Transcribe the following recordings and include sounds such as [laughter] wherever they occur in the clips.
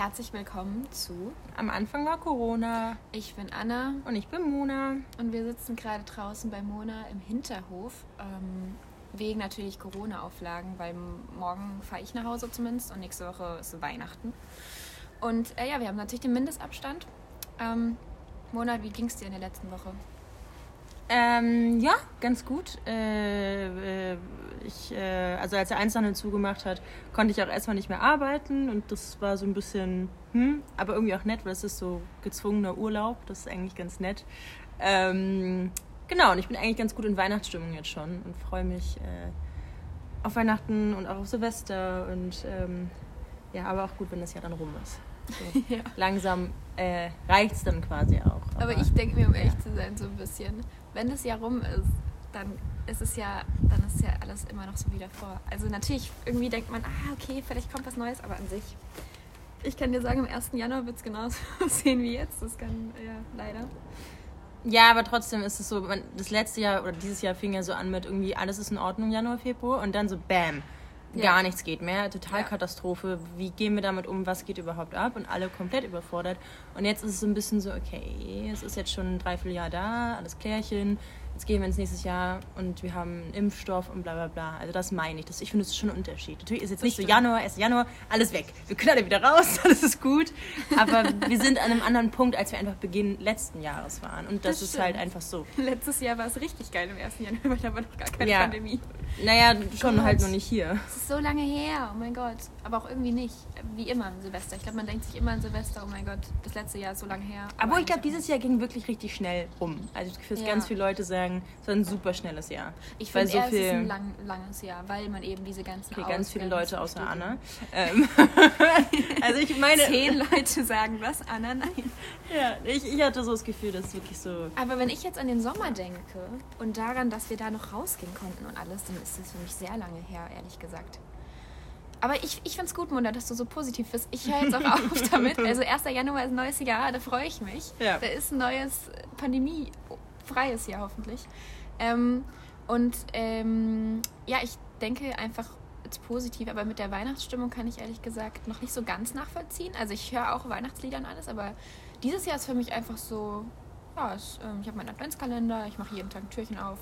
herzlich willkommen zu Am Anfang war Corona Ich bin Anna und ich bin Mona. und wir sitzen gerade draußen bei Mona im Hinterhof. Ähm, wegen natürlich Corona-Auflagen, weil morgen fahre ich nach Hause zumindest und nächste Woche ist Weihnachten. Und äh, ja, wir haben natürlich den Mindestabstand. Ähm, Mona, wie ging es dir in der letzten Woche? Ähm, ja, ganz gut. Äh, äh, ich, äh, also als der Einzelhandel zugemacht hat, konnte ich auch erstmal nicht mehr arbeiten und das war so ein bisschen, hm, aber irgendwie auch nett, weil es ist so gezwungener Urlaub. Das ist eigentlich ganz nett. Ähm, genau, und ich bin eigentlich ganz gut in Weihnachtsstimmung jetzt schon und freue mich äh, auf Weihnachten und auch auf Silvester und ähm, ja, aber auch gut, wenn das Jahr dann rum ist. So, [laughs] Ja. Langsam äh, reicht es dann quasi auch. Aber ich denke mir, um ehrlich zu sein, so ein bisschen, wenn das Jahr rum ist, dann ist es ja, dann ist ja alles immer noch so wie davor. Also natürlich, irgendwie denkt man, ah, okay, vielleicht kommt was Neues, aber an sich. Ich kann dir sagen, am 1. Januar wird es genauso [laughs] aussehen wie jetzt. Das kann, ja, leider. Ja, aber trotzdem ist es so, man, das letzte Jahr oder dieses Jahr fing ja so an mit irgendwie alles ist in Ordnung, Januar, Februar und dann so bam, Ja. gar nichts geht mehr, total Ja. Katastrophe, wie gehen wir damit um, was geht überhaupt ab und alle komplett überfordert. Und jetzt ist es so ein bisschen so, okay, es ist jetzt schon ein Dreivierteljahr da, alles klärchen, jetzt gehen wir ins nächste Jahr und wir haben einen Impfstoff und bla bla bla. Also das meine ich, das, ich finde, das ist schon ein Unterschied. Natürlich ist jetzt nicht so. Januar, 1. Januar, alles weg. Wir können alle wieder raus, [laughs] alles ist gut. Aber wir sind an einem anderen Punkt, als wir einfach Beginn letzten Jahres waren. Und das, Das ist halt stimmt. einfach so. Letztes Jahr war es richtig geil im 1. Januar, weil da war noch gar keine Ja. Pandemie. Naja, schon Gott. halt noch nicht hier. Es ist so lange her, oh mein Gott. Aber auch irgendwie nicht. Wie immer an Silvester. Ich glaube, man denkt sich immer an Silvester, oh mein Gott, das letzte Jahr ist so lange her. Aber ich glaube, dieses Jahr ging wirklich richtig schnell rum. Also ich das Gefühl, dass Ja. ganz viele Leute sagen, es war ein super schnelles Jahr. Ich finde so eher, es ist ein lang, langes Jahr, weil man eben diese ganzen Okay, ganz viele Leute außer. Anna. Ähm, [laughs] also ich meine, [laughs] Zehn Leute sagen was, Anna nein. ja, ich, ich hatte so das Gefühl, dass es wirklich so... Aber wenn ich jetzt an den Sommer denke und daran, dass wir da noch rausgehen konnten und alles, dann ist das für mich sehr lange her, ehrlich gesagt. Aber ich, ich finde es gut, Munda, dass du so positiv bist. Ich höre jetzt auch [laughs] auf damit. Also 1. Januar ist ein neues Jahr, da freue ich mich. Ja. Da ist ein neues pandemiefreies Jahr hoffentlich. Ähm, und ähm, ja, ich denke einfach jetzt positiv, aber mit der Weihnachtsstimmung kann ich ehrlich gesagt noch nicht so ganz nachvollziehen. Also ich höre auch Weihnachtslieder und alles, aber dieses Jahr ist für mich einfach so, ja, es, ähm, ich habe meinen Adventskalender, ich mache jeden Tag ein Türchen auf.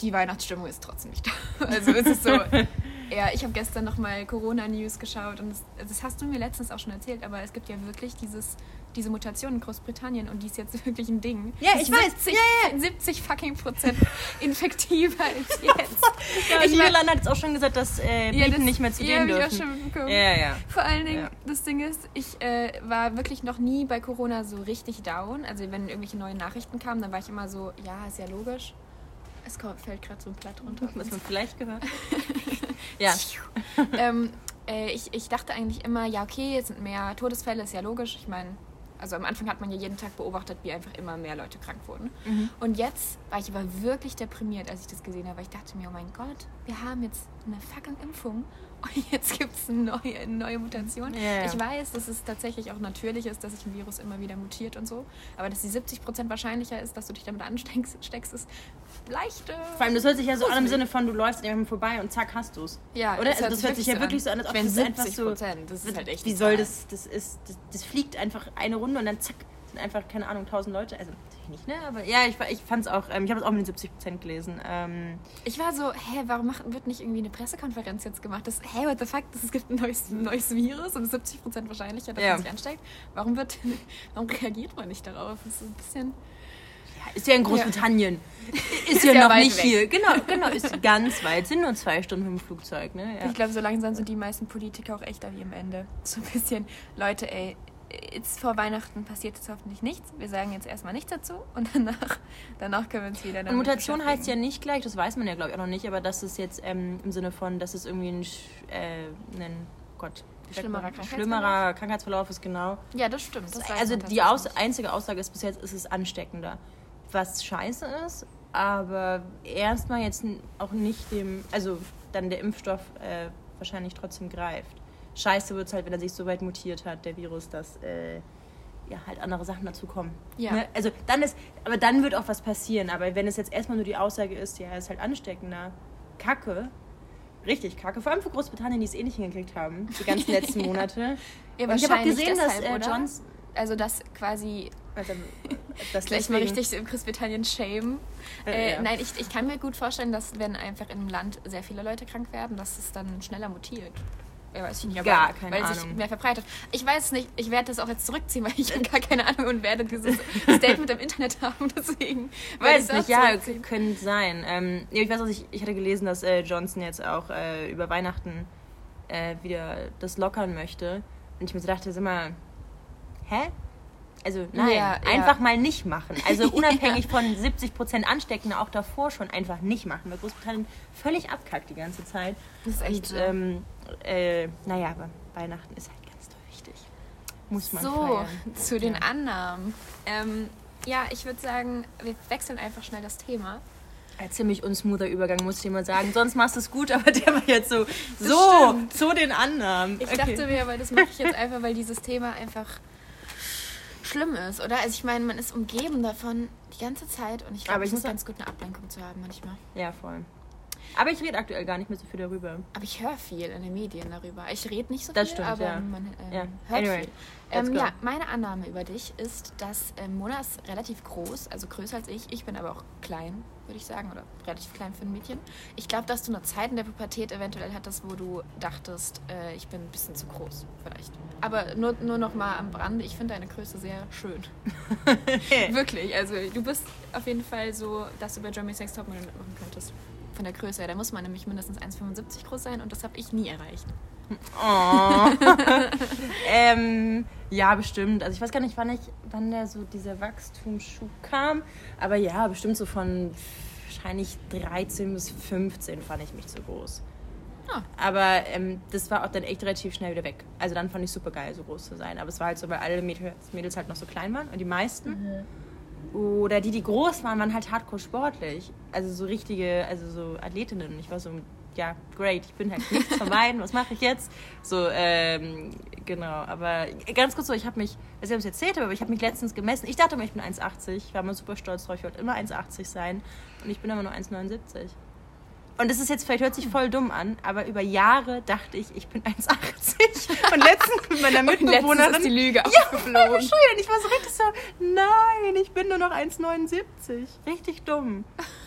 Die Weihnachtsstimmung ist trotzdem nicht [laughs] da. Also es ist so, [laughs] ja, ich habe gestern nochmal Corona-News geschaut und das, das hast du mir letztens auch schon erzählt, aber es gibt ja wirklich dieses, diese Mutation in Großbritannien und die ist jetzt [laughs] wirklich ein Ding. Ja, ich ist weiß. 70, Ja, 70 fucking Prozent [laughs] infektiver als [laughs] jetzt. Ja, Ich Niederlande hat jetzt auch schon gesagt, dass äh, Ja, Briten das- nicht mehr zu ja, hab ich auch dürfen. schon. Ja, ja. Vor allen Dingen, Ja. das Ding ist, ich äh, war wirklich noch nie bei Corona so richtig down. Also wenn irgendwelche neuen Nachrichten kamen, dann war ich immer so, ja, ist ja logisch. Es kommt, fällt gerade so ein Blatt runter. Was man vielleicht gehört ja. ähm, äh, ich, ich dachte eigentlich immer, ja, okay, es sind mehr Todesfälle, ist ja logisch. Ich meine, also am Anfang hat man ja jeden Tag beobachtet, wie einfach immer mehr Leute krank wurden. Mhm. Und jetzt war ich aber wirklich deprimiert, als ich das gesehen habe, weil ich dachte mir, oh mein Gott, wir haben jetzt eine fucking Impfung [laughs] jetzt gibt es eine neue, neue Mutation. Ja. Ich weiß, dass es tatsächlich auch natürlich ist, dass sich ein Virus immer wieder mutiert und so, aber dass die 70% wahrscheinlicher ist, dass du dich damit ansteckst, steckst, ist leicht. Vor allem, das hört sich ja so an im. Sinne von, du läufst an jemandem vorbei und zack, hast du es. Ja, Oder? es Also das hört sich ja wirklich so an, als ob meine, das einfach 70 so- Prozent, das ist halt echt Wie soll das, das ist, das, das fliegt einfach eine Runde und dann zack, einfach, keine Ahnung, tausend Leute. Also nicht, ne? Aber ja, ich, ich fand es auch, ähm, ich habe es auch mit den 70 Prozent gelesen. Ähm, Ich war so, hä, warum macht, wird nicht irgendwie eine Pressekonferenz jetzt gemacht? Das, hä, what the fuck, das, es gibt ein neues, neues Virus und es ist 70% wahrscheinlicher, dass Ja. man sich ansteckt. Warum, wird, [laughs] warum reagiert man nicht darauf? Das ist so ein bisschen... ja, ist ja in Großbritannien. Ist, ja, ja noch nicht weg. hier. Genau, genau, ist ganz weit. Sind nur zwei Stunden mit dem Flugzeug, ne? Ja. Ich glaube, so langsam sind die meisten Politiker auch echter wie am Ende. So ein bisschen, Leute, ey, jetzt vor Weihnachten passiert jetzt hoffentlich nichts. Wir sagen jetzt erstmal nichts dazu und danach, danach können wir uns wieder Und damit Mutation heißt ja nicht gleich, das weiß man ja, glaube ich, auch noch nicht, aber das ist jetzt ähm, im Sinne von, dass es irgendwie ein, äh, ein Gott, Schlimmerer? Krankheitsverlauf? schlimmerer Krankheitsverlauf ist, genau. Ja, das stimmt. Das also die Aus einzige Aussage ist bis jetzt, ist es ansteckender. Was scheiße ist, aber erstmal jetzt auch nicht dem, also dann der Impfstoff äh, wahrscheinlich trotzdem greift. Scheiße wird es halt, wenn er sich so weit mutiert hat, der Virus, dass äh, ja halt andere Sachen dazu kommen. Ja. Ne? Also dann ist, aber dann wird auch was passieren. Aber wenn es jetzt erstmal nur die Aussage ist, ja, er ist halt ansteckender, Kacke, richtig kacke. Vor allem für Großbritannien, die es eh nicht hingekriegt haben, die ganzen [laughs] letzten Monate. Ja, Und ich habe auch gesehen, dass deshalb, äh, oder? Johns... Also das quasi Also, [laughs] das gleich mal richtig im Großbritannien shame. Äh, Äh, ja. Nein, ich, ich kann mir gut vorstellen, dass wenn einfach in einem Land sehr viele Leute krank werden, dass es dann schneller mutiert. Ja, weiß ich nicht, aber Gar keine weil es sich Ahnung. mehr verbreitet. Ich weiß es nicht, ich werde das auch jetzt zurückziehen, [laughs] weil ich habe gar keine Ahnung und werde dieses [laughs] Statement im Internet haben, [laughs] deswegen. Weiß nicht, ja, könnte sein. Ähm, ja, ich weiß auch, ich, ich hatte gelesen, dass äh, Johnson jetzt auch äh, über Weihnachten äh, wieder das lockern möchte. Und ich mir so dachte, sag mal, hä? Also nein, Ja, ja. einfach mal nicht machen. Also unabhängig von 70% Ansteckende auch davor schon einfach nicht machen, weil Großbritannien völlig abkackt die ganze Zeit. Das ist echt Und ähm, äh, naja, aber Weihnachten ist halt ganz wichtig. Muss man so, feiern. zu den Ja. Annahmen. Ähm, ja, ich würde sagen, wir wechseln einfach schnell das Thema. Ein ziemlich unsmoother Übergang, muss ich mal sagen. Sonst machst du es gut, aber der war jetzt so, so, stimmt. zu den Annahmen. Ich Okay. dachte mir, aber das mache ich jetzt einfach, weil dieses Thema einfach schlimm ist, oder? Also ich meine, man ist umgeben davon die ganze Zeit und ich glaube, es ist ganz gut, eine Ablenkung zu haben manchmal. Ja, voll. Aber ich rede aktuell gar nicht mehr so viel darüber. Aber ich höre viel in den Medien darüber. Ich rede nicht so Das viel, stimmt, aber ja. man ähm, Ja. hört Anyway, viel. Ähm, ja, meine Annahme über dich ist, dass ähm, Mona ist relativ groß, also größer als ich. Ich bin aber auch klein, würde ich sagen, oder relativ klein für ein Mädchen. Ich glaube, dass du eine Zeit in der Pubertät eventuell hattest, wo du dachtest, äh, ich bin ein bisschen zu groß, vielleicht. Aber nur, nur noch mal am Rande, ich finde deine Größe sehr schön. [laughs] Wirklich, also du bist auf jeden Fall so, dass du bei Germany's Next Topmodel mitmachen könntest. Von der Größe her. Da muss man nämlich mindestens 1,75 groß sein und das habe ich nie erreicht. Oh. [laughs] ähm, ja, bestimmt. Also ich weiß gar nicht, wann ich, wann der so dieser Wachstumsschub kam. Aber ja, bestimmt so von wahrscheinlich 13 bis 15 fand ich mich zu groß. Ah. Aber ähm, das war auch dann echt relativ schnell wieder weg. Also dann fand ich super geil, so groß zu sein. Aber es war halt so, weil alle Mädels, Mädels halt noch so klein waren und die meisten. Oder die, die groß waren, waren halt hardcore sportlich. Also so richtige, also so Athletinnen. Ich war so, ja, great, ich bin halt nichts vermeiden, was mache ich jetzt? So, ähm, genau. Aber ganz kurz so, ich habe mich, ob ich es erzählt habe, aber ich habe mich letztens gemessen. Ich dachte immer, ich bin 1,80. Ich war immer super stolz drauf, ich wollte immer 1,80 sein. Und ich bin immer nur 1,79. Und das ist jetzt, vielleicht hört sich voll dumm an, aber über Jahre dachte ich, ich bin [laughs] 1,80. Und letztens mit meiner Mitbewohnerin. ist die Lüge Ja, aufgeflogen. Und Ich war so richtig so, nein, ich bin nur noch 1,79. Richtig dumm.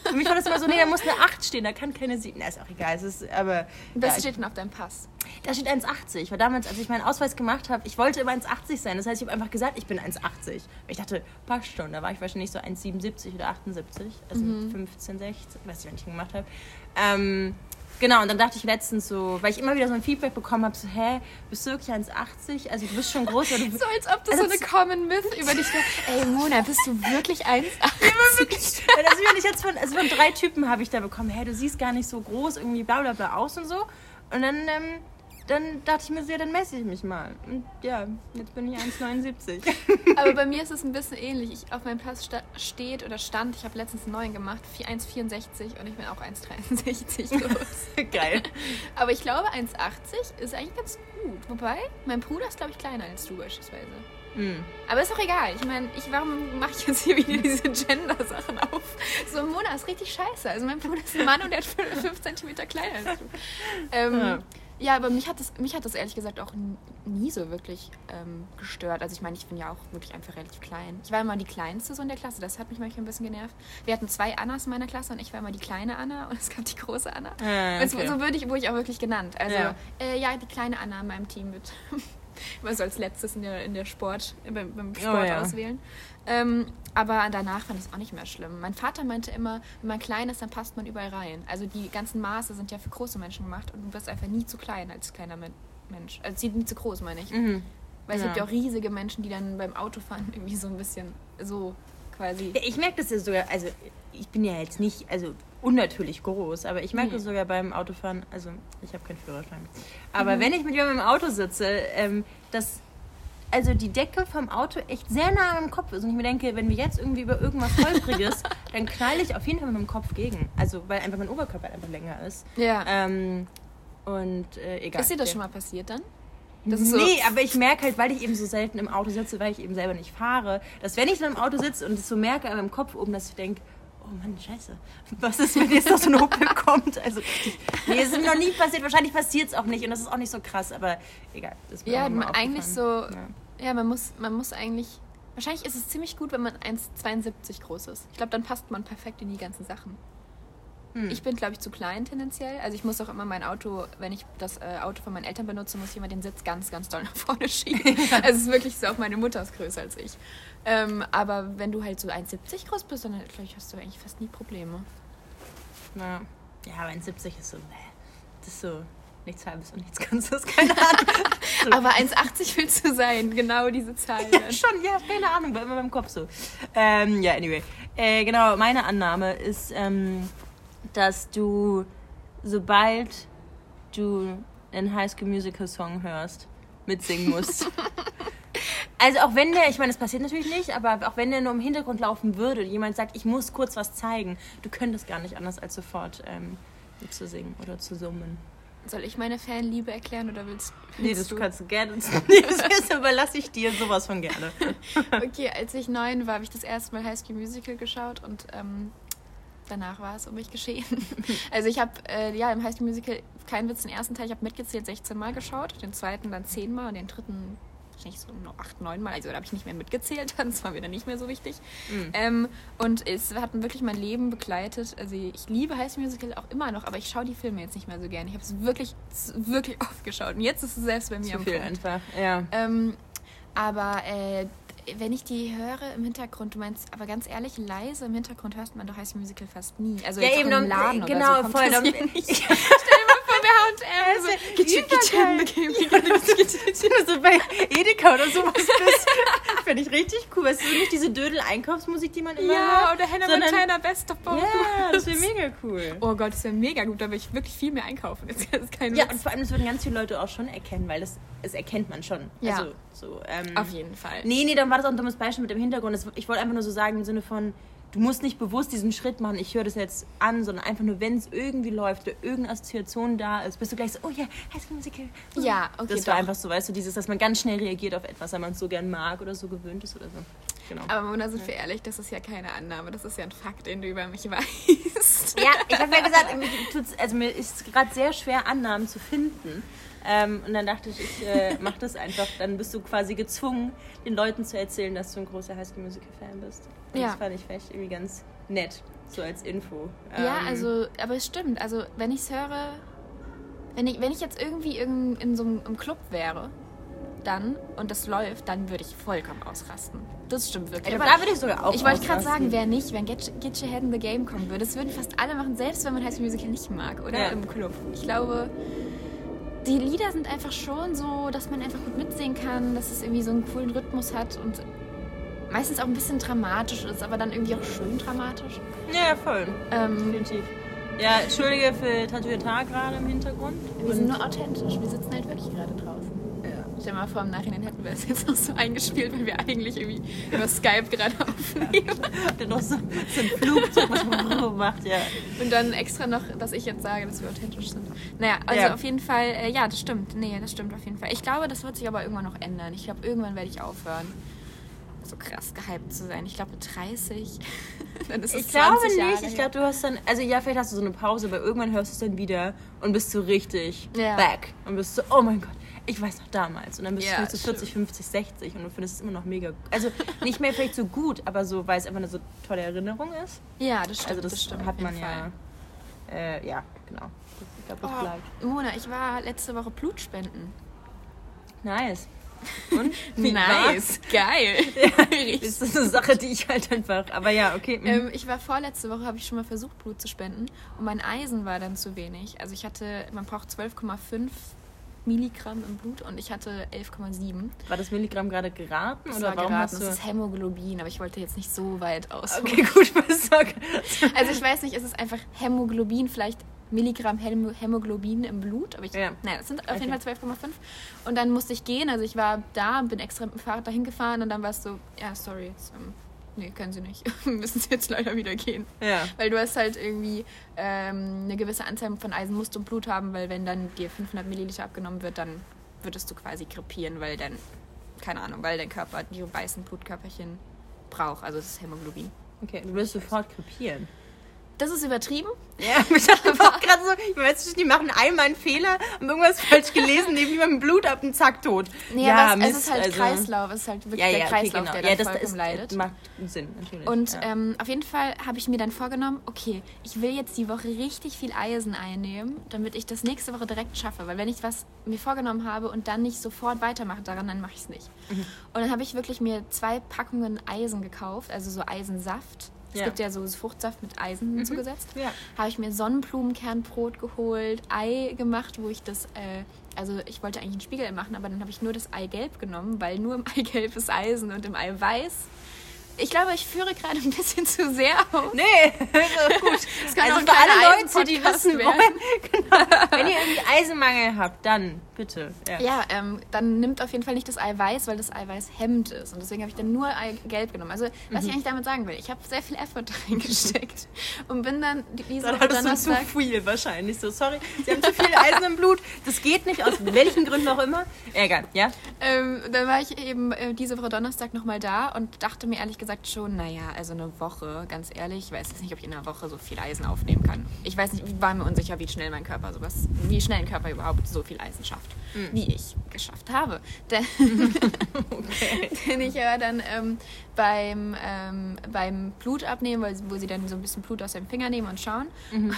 Für mich war das immer so, nee, da muss eine 8 stehen, da kann keine 7. Na, ist auch egal. Es ist, aber Das ja, steht denn auf deinem Pass. da steht 1,80. Weil damals, als ich meinen Ausweis gemacht habe, ich wollte immer 1,80 sein. Das heißt, ich habe einfach gesagt, ich bin 1,80. Weil ich dachte, passt schon. Da war ich wahrscheinlich so 1,77 oder 78. Also 15, 16, weiß ich, wann ich den gemacht habe. Ähm, genau, und dann dachte ich letztens so, weil ich immer wieder so ein Feedback bekommen habe, so, hä, bist du wirklich 1,80? Also du bist schon groß, aber du So als ob das Also so eine Common Myth über dich wäre. Ey, Mona, bist du wirklich 1,80? Weil das wenn ich jetzt von, also von drei Typen habe ich da bekommen, hey, du siehst gar nicht so groß, irgendwie bla bla bla aus und so. Und dann, ähm, dann dachte ich mir so, ja, dann messe ich mich mal. Und ja, jetzt bin ich 1,79. [laughs] Aber bei mir ist es ein bisschen ähnlich. Ich, auf meinem Pass steht oder stand, ich habe letztens einen neuen gemacht, 1,64 und ich bin auch 1,63 groß. [laughs] Geil. [laughs] Aber ich glaube, 1,80 ist eigentlich ganz gut. Wobei, mein Bruder ist, glaube ich, kleiner als du beispielsweise. Hm. Aber ist auch egal. Ich meine, ich, warum mache ich jetzt hier wieder diese Gender-Sachen auf? So, Mona ist richtig scheiße. Also mein Bruder ist ein Mann und der ist 5 cm kleiner als du. Ähm, Ja. Ja. aber mich hat, das, mich hat das ehrlich gesagt auch nie so wirklich ähm, gestört. Also ich meine, ich bin ja auch wirklich einfach relativ klein. Ich war immer die Kleinste so in der Klasse. Das hat mich manchmal ein bisschen genervt. Wir hatten zwei Annas in meiner Klasse und ich war immer die kleine Anna [laughs] und es gab die große Anna. Ah, Und so- okay. So würde ich, wurde ich auch wirklich genannt. Also Ja. äh, ja, die kleine Anna in meinem Team mit. Immer so als letztes in der, in der Sport, beim, beim Sport Oh, ja. auswählen. Ähm, aber danach fand ich es auch nicht mehr schlimm. Mein Vater meinte immer, wenn man klein ist, dann passt man überall rein. Also die ganzen Maße sind ja für große Menschen gemacht und du bist einfach nie zu klein als kleiner Men Mensch. Also nie zu groß, meine ich. Mhm. Weil es Ja. gibt ja auch riesige Menschen, die dann beim Autofahren [laughs] irgendwie so ein bisschen so quasi. Ja, Ich merke das ja sogar, also ich bin ja jetzt nicht, also unnatürlich groß, aber ich merke Nee. das sogar beim Autofahren, also ich habe keinen Führerschein. Aber wenn ich mit jemandem im Auto sitze, ähm, dass also die Decke vom Auto echt sehr nah am Kopf ist und ich mir denke, wenn wir jetzt irgendwie über irgendwas Holpriges, [laughs] dann knall ich auf jeden Fall mit dem Kopf gegen. Also weil einfach mein Oberkörper einfach länger ist. Ja. Ähm, und äh, egal. ist dir das schon mal passiert dann? Das ist so- nee, aber ich merke halt, weil ich eben so selten im Auto sitze, weil ich eben selber nicht fahre, dass wenn ich dann im Auto sitze und es so merke an meinem Kopf oben, dass ich denke, oh Mann, scheiße. Was ist, wenn jetzt noch so ein Huppel [laughs] kommt? Also, nee, es ist noch nie passiert. Wahrscheinlich passiert es auch nicht und das ist auch nicht so krass, aber egal. Das mir Ja, eigentlich so. aufgefallen. Ja, man, muss, man muss eigentlich. Wahrscheinlich ist es ziemlich gut, wenn man 1,72 groß ist. Ich glaube, dann passt man perfekt in die ganzen Sachen. Hm. Ich bin, glaube ich, zu klein tendenziell. Also ich muss auch immer mein Auto, wenn ich das äh, Auto von meinen Eltern benutze, muss ich immer den Sitz ganz, ganz doll [laughs] nach vorne schieben. [laughs] also es ist wirklich so, auch meine Mutter ist größer als ich. Ähm, aber wenn du halt so 1,70 groß bist, dann glaube ich, hast du eigentlich fast nie Probleme. Ja, ja aber 1,70 ist so, das ist so nichts halbes und nichts ganzes, keine Ahnung. [laughs] Aber 1,80 willst du sein, genau diese Zahl. Dann. Schon, ja, keine Ahnung, war immer meinem Kopf so. Ähm, ja, anyway. Äh, genau, meine Annahme ist, ähm, dass du, sobald du einen High School Musical Song hörst, mitsingen musst. [laughs] also auch wenn der, ich meine, das passiert natürlich nicht, aber auch wenn der nur im Hintergrund laufen würde und jemand sagt, ich muss kurz was zeigen, du könntest gar nicht anders als sofort ähm, mitzusingen oder zu summen. Soll ich meine Fanliebe erklären oder willst, willst Nee, das du? kannst du gerne. Nee, das das [laughs] überlasse ich dir sowas von gerne. [laughs] Okay, als ich neun war, habe ich das erste Mal High School Musical geschaut und ähm, danach war es um mich geschehen. [laughs] Also ich habe äh, ja im High School Musical, kein Witz, den ersten Teil, ich habe mitgezählt 16 Mal geschaut, den zweiten dann 10 Mal und den dritten wahrscheinlich so noch 8, 9 Mal. Also da habe ich nicht mehr mitgezählt, [laughs] dann war mir dann nicht mehr so wichtig. Mhm. Ähm, und es hat wirklich mein Leben begleitet. Also ich liebe High School Musical auch immer noch, aber ich schaue die Filme jetzt nicht mehr so gerne. Ich habe es wirklich, wirklich oft geschaut und jetzt ist es selbst bei mir Zu am viel Punkt. einfach. Ja. Ähm, aber äh, wenn ich die höre im Hintergrund, du meinst, aber ganz ehrlich, leise im Hintergrund hörst man doch High School Musical fast nie. Also Ja, eben, im Laden genau, oder so kommt voll, das [laughs] darum- hier nicht. Stell dir mal vor, wir H&M, so, you, Wenn du so bei Edeka oder sowas bist, [laughs] finde ich richtig cool. Weißt du, nicht diese Dödel-Einkaufsmusik, die man immer Ja, hört? oder Hannah sondern- Montana Best of Both Ja, das wäre mega cool. Oh Gott, das wäre mega gut, da würde ich wirklich viel mehr einkaufen. [laughs] Das ist kein Ja, Witz. und vor allem, das würden ganz viele Leute auch schon erkennen, weil das, das erkennt man schon. Ja. Also, so, ähm, Auf jeden Fall. Nee, nee, dann war das auch ein dummes Beispiel mit dem Hintergrund. Das, ich wollte einfach nur so sagen im Sinne von, du musst nicht bewusst diesen Schritt machen, ich höre das jetzt an, sondern einfach nur, wenn es irgendwie läuft oder irgendeine Assoziation da ist, bist du gleich so, oh ja, High School Musical. Ja, okay, Das war doch. einfach so, weißt du, dieses, dass man ganz schnell reagiert auf etwas, weil man es so gern mag oder so gewöhnt ist oder so. Genau. Aber Mona, sind wir ehrlich, das ist ja keine Annahme, das ist ja ein Fakt, den du über mich [laughs] weißt. Ja, ich habe ja gesagt, also mir ist gerade sehr schwer, Annahmen zu finden. Ähm, und dann dachte ich, ich äh, mach das einfach. Dann bist du quasi gezwungen, den Leuten zu erzählen, dass du ein großer High School Musical Fan bist. Und Ja. Das fand ich vielleicht irgendwie ganz nett, so als Info. Ja, Ähm, also, aber es stimmt. Also, wenn ich es höre, wenn ich, wenn ich jetzt irgendwie in, in so einem Club wäre, dann und das läuft, dann würde ich vollkommen ausrasten. Das stimmt wirklich. Ja, Aber da würde ich sogar auch ich wollte gerade sagen, wer nicht, wenn Get, Get Your Head in the Game kommen würde, das würden fast alle machen, selbst wenn man High School Musical nicht mag, oder? Ja. Im Club. Ich glaube, die Lieder sind einfach schon so, dass man einfach gut mitsehen kann, dass es irgendwie so einen coolen Rhythmus hat und meistens auch ein bisschen dramatisch ist, aber dann irgendwie auch schön dramatisch. Ja, voll. Ähm, Definitiv. Ja, entschuldige für Tatuier gerade im Hintergrund. Wir sind nur authentisch. Wir sitzen halt wirklich gerade draußen. Stell mal vor, im Nachhinein hätten wir es jetzt noch so eingespielt, weil wir eigentlich irgendwie über Skype gerade aufnehmen. Ihr noch so, so ein Flugzeug, was man macht, ja. Und dann extra noch, dass ich jetzt sage, dass wir authentisch sind. Naja, also Ja. auf jeden Fall, äh, ja, das stimmt. Nee, das stimmt auf jeden Fall. Ich glaube, das wird sich aber irgendwann noch ändern. Ich glaube, irgendwann werde ich aufhören, so krass gehypt zu sein. Ich glaube, mit 30, [laughs] dann ist es Ich glaube 20 Jahre nicht. Ich glaube, du hast dann, also ja, vielleicht hast du so eine Pause, aber irgendwann hörst du es dann wieder und bist so richtig Ja. back. Und bist so, oh mein Gott, ich weiß noch damals. Und dann bist Ja, du so 40, 50, 60 und du findest es immer noch mega. Also nicht mehr vielleicht so gut, aber so, weil es einfach eine so tolle Erinnerung ist. Ja, das stimmt. Also das, stimmt, hat man ja. Äh, ja, genau. Ich glaube, das Oh, bleibt. Mona, ich war letzte Woche Blutspenden. Nice. [laughs] Und? Nice, geil. [laughs] war's? Richtig. Ist das eine Sache, die ich halt einfach. Aber ja, okay. mhm. Ähm, ich war vorletzte Woche, habe ich schon mal versucht, Blut zu spenden und mein Eisen war dann zu wenig. Also ich hatte, man braucht 12,5 Milligramm im Blut und ich hatte 11,7. War das Milligramm gerade geraten? Das oder war warum geraten, hast du. das ist Hämoglobin, aber ich wollte jetzt nicht so weit ausholen. Okay, gut, [laughs] was sag. Also ich weiß nicht, es ist einfach Hämoglobin, vielleicht Milligramm Hämo Hämoglobin im Blut, aber ich, Ja. naja, das sind auf Okay. jeden Fall 12,5. Und dann musste ich gehen, also ich war da, bin extra mit dem Fahrrad dahin gefahren und dann war es so, ja, sorry, jetzt, ähm, nee, können Sie nicht, [laughs] müssen Sie jetzt leider wieder gehen. Ja. Weil du hast halt irgendwie ähm, eine gewisse Anzahl von Eisen musst du im Blut haben, weil wenn dann dir 500 Milliliter abgenommen wird, dann würdest du quasi krepieren, weil dann, keine Ahnung, weil dein Körper die weißen Blutkörperchen braucht. Also das ist Hämoglobin. Okay, du wirst sofort krepieren. Das ist übertrieben. Ja, [laughs] ich dachte auch gerade so, ich weiß nicht, die machen einmal einen Fehler, haben irgendwas falsch gelesen, nehmen jemandem Blut ab und zack, tot. Nee, ja, aber es, es Mist, ist halt also- Kreislauf, es ist halt wirklich Ja, der ja, okay, Kreislauf, genau. der ja, da das vollkommen ist, leidet. macht Sinn, natürlich. Und ja. ähm, auf jeden Fall habe ich mir dann vorgenommen, okay, ich will jetzt die Woche richtig viel Eisen einnehmen, damit ich das nächste Woche direkt schaffe. Weil wenn ich was mir vorgenommen habe und dann nicht sofort weitermache daran, dann mache ich es nicht. Mhm. Und dann habe ich wirklich mir zwei Packungen Eisen gekauft, also so Eisensaft. Es Ja. gibt ja so Fruchtsaft mit Eisen hinzugesetzt. Ja. Habe ich mir Sonnenblumenkernbrot geholt, Ei gemacht, wo ich das, äh, also ich wollte eigentlich einen Spiegel machen, aber dann habe ich nur das Eigelb genommen, weil nur im [laughs] Eigelb ist Eisen und im Eiweiß. Ich glaube, ich führe gerade ein bisschen zu sehr aus. Nee, [laughs] also gut. Kann also auch für alle Leute, die wissen werden. wollen, [laughs] genau, wenn ihr irgendwie Eisenmangel habt, dann bitte. Ja. Ja, ähm, dann nimmt auf jeden Fall nicht das Eiweiß, weil das Eiweiß hemmt ist. Und deswegen habe ich dann nur Eigelb genommen. Also, was Mhm. ich eigentlich damit sagen will, ich habe sehr viel Effort [laughs] reingesteckt und bin dann die- diese Dann hattest du zu viel wahrscheinlich. So, sorry, sie haben zu viel [laughs] Eisen im Blut. Das geht nicht, aus welchen Gründen auch immer. Egal, ja? Ähm, dann war ich eben äh, diese Woche Donnerstag nochmal da und dachte mir ehrlich gesagt schon, naja, also eine Woche, ganz ehrlich, ich weiß jetzt nicht, ob ich in einer Woche so viel Eisen aufnehmen kann. Ich weiß nicht, ich war mir unsicher, wie schnell mein Körper sowas, wie schnell ein Körper überhaupt so viel Eisen schafft, wie ich geschafft habe. [laughs] Denn, denn ich war dann ähm, beim, ähm, beim Blutabnehmen, weil, wo sie dann so ein bisschen Blut aus dem Finger nehmen und schauen.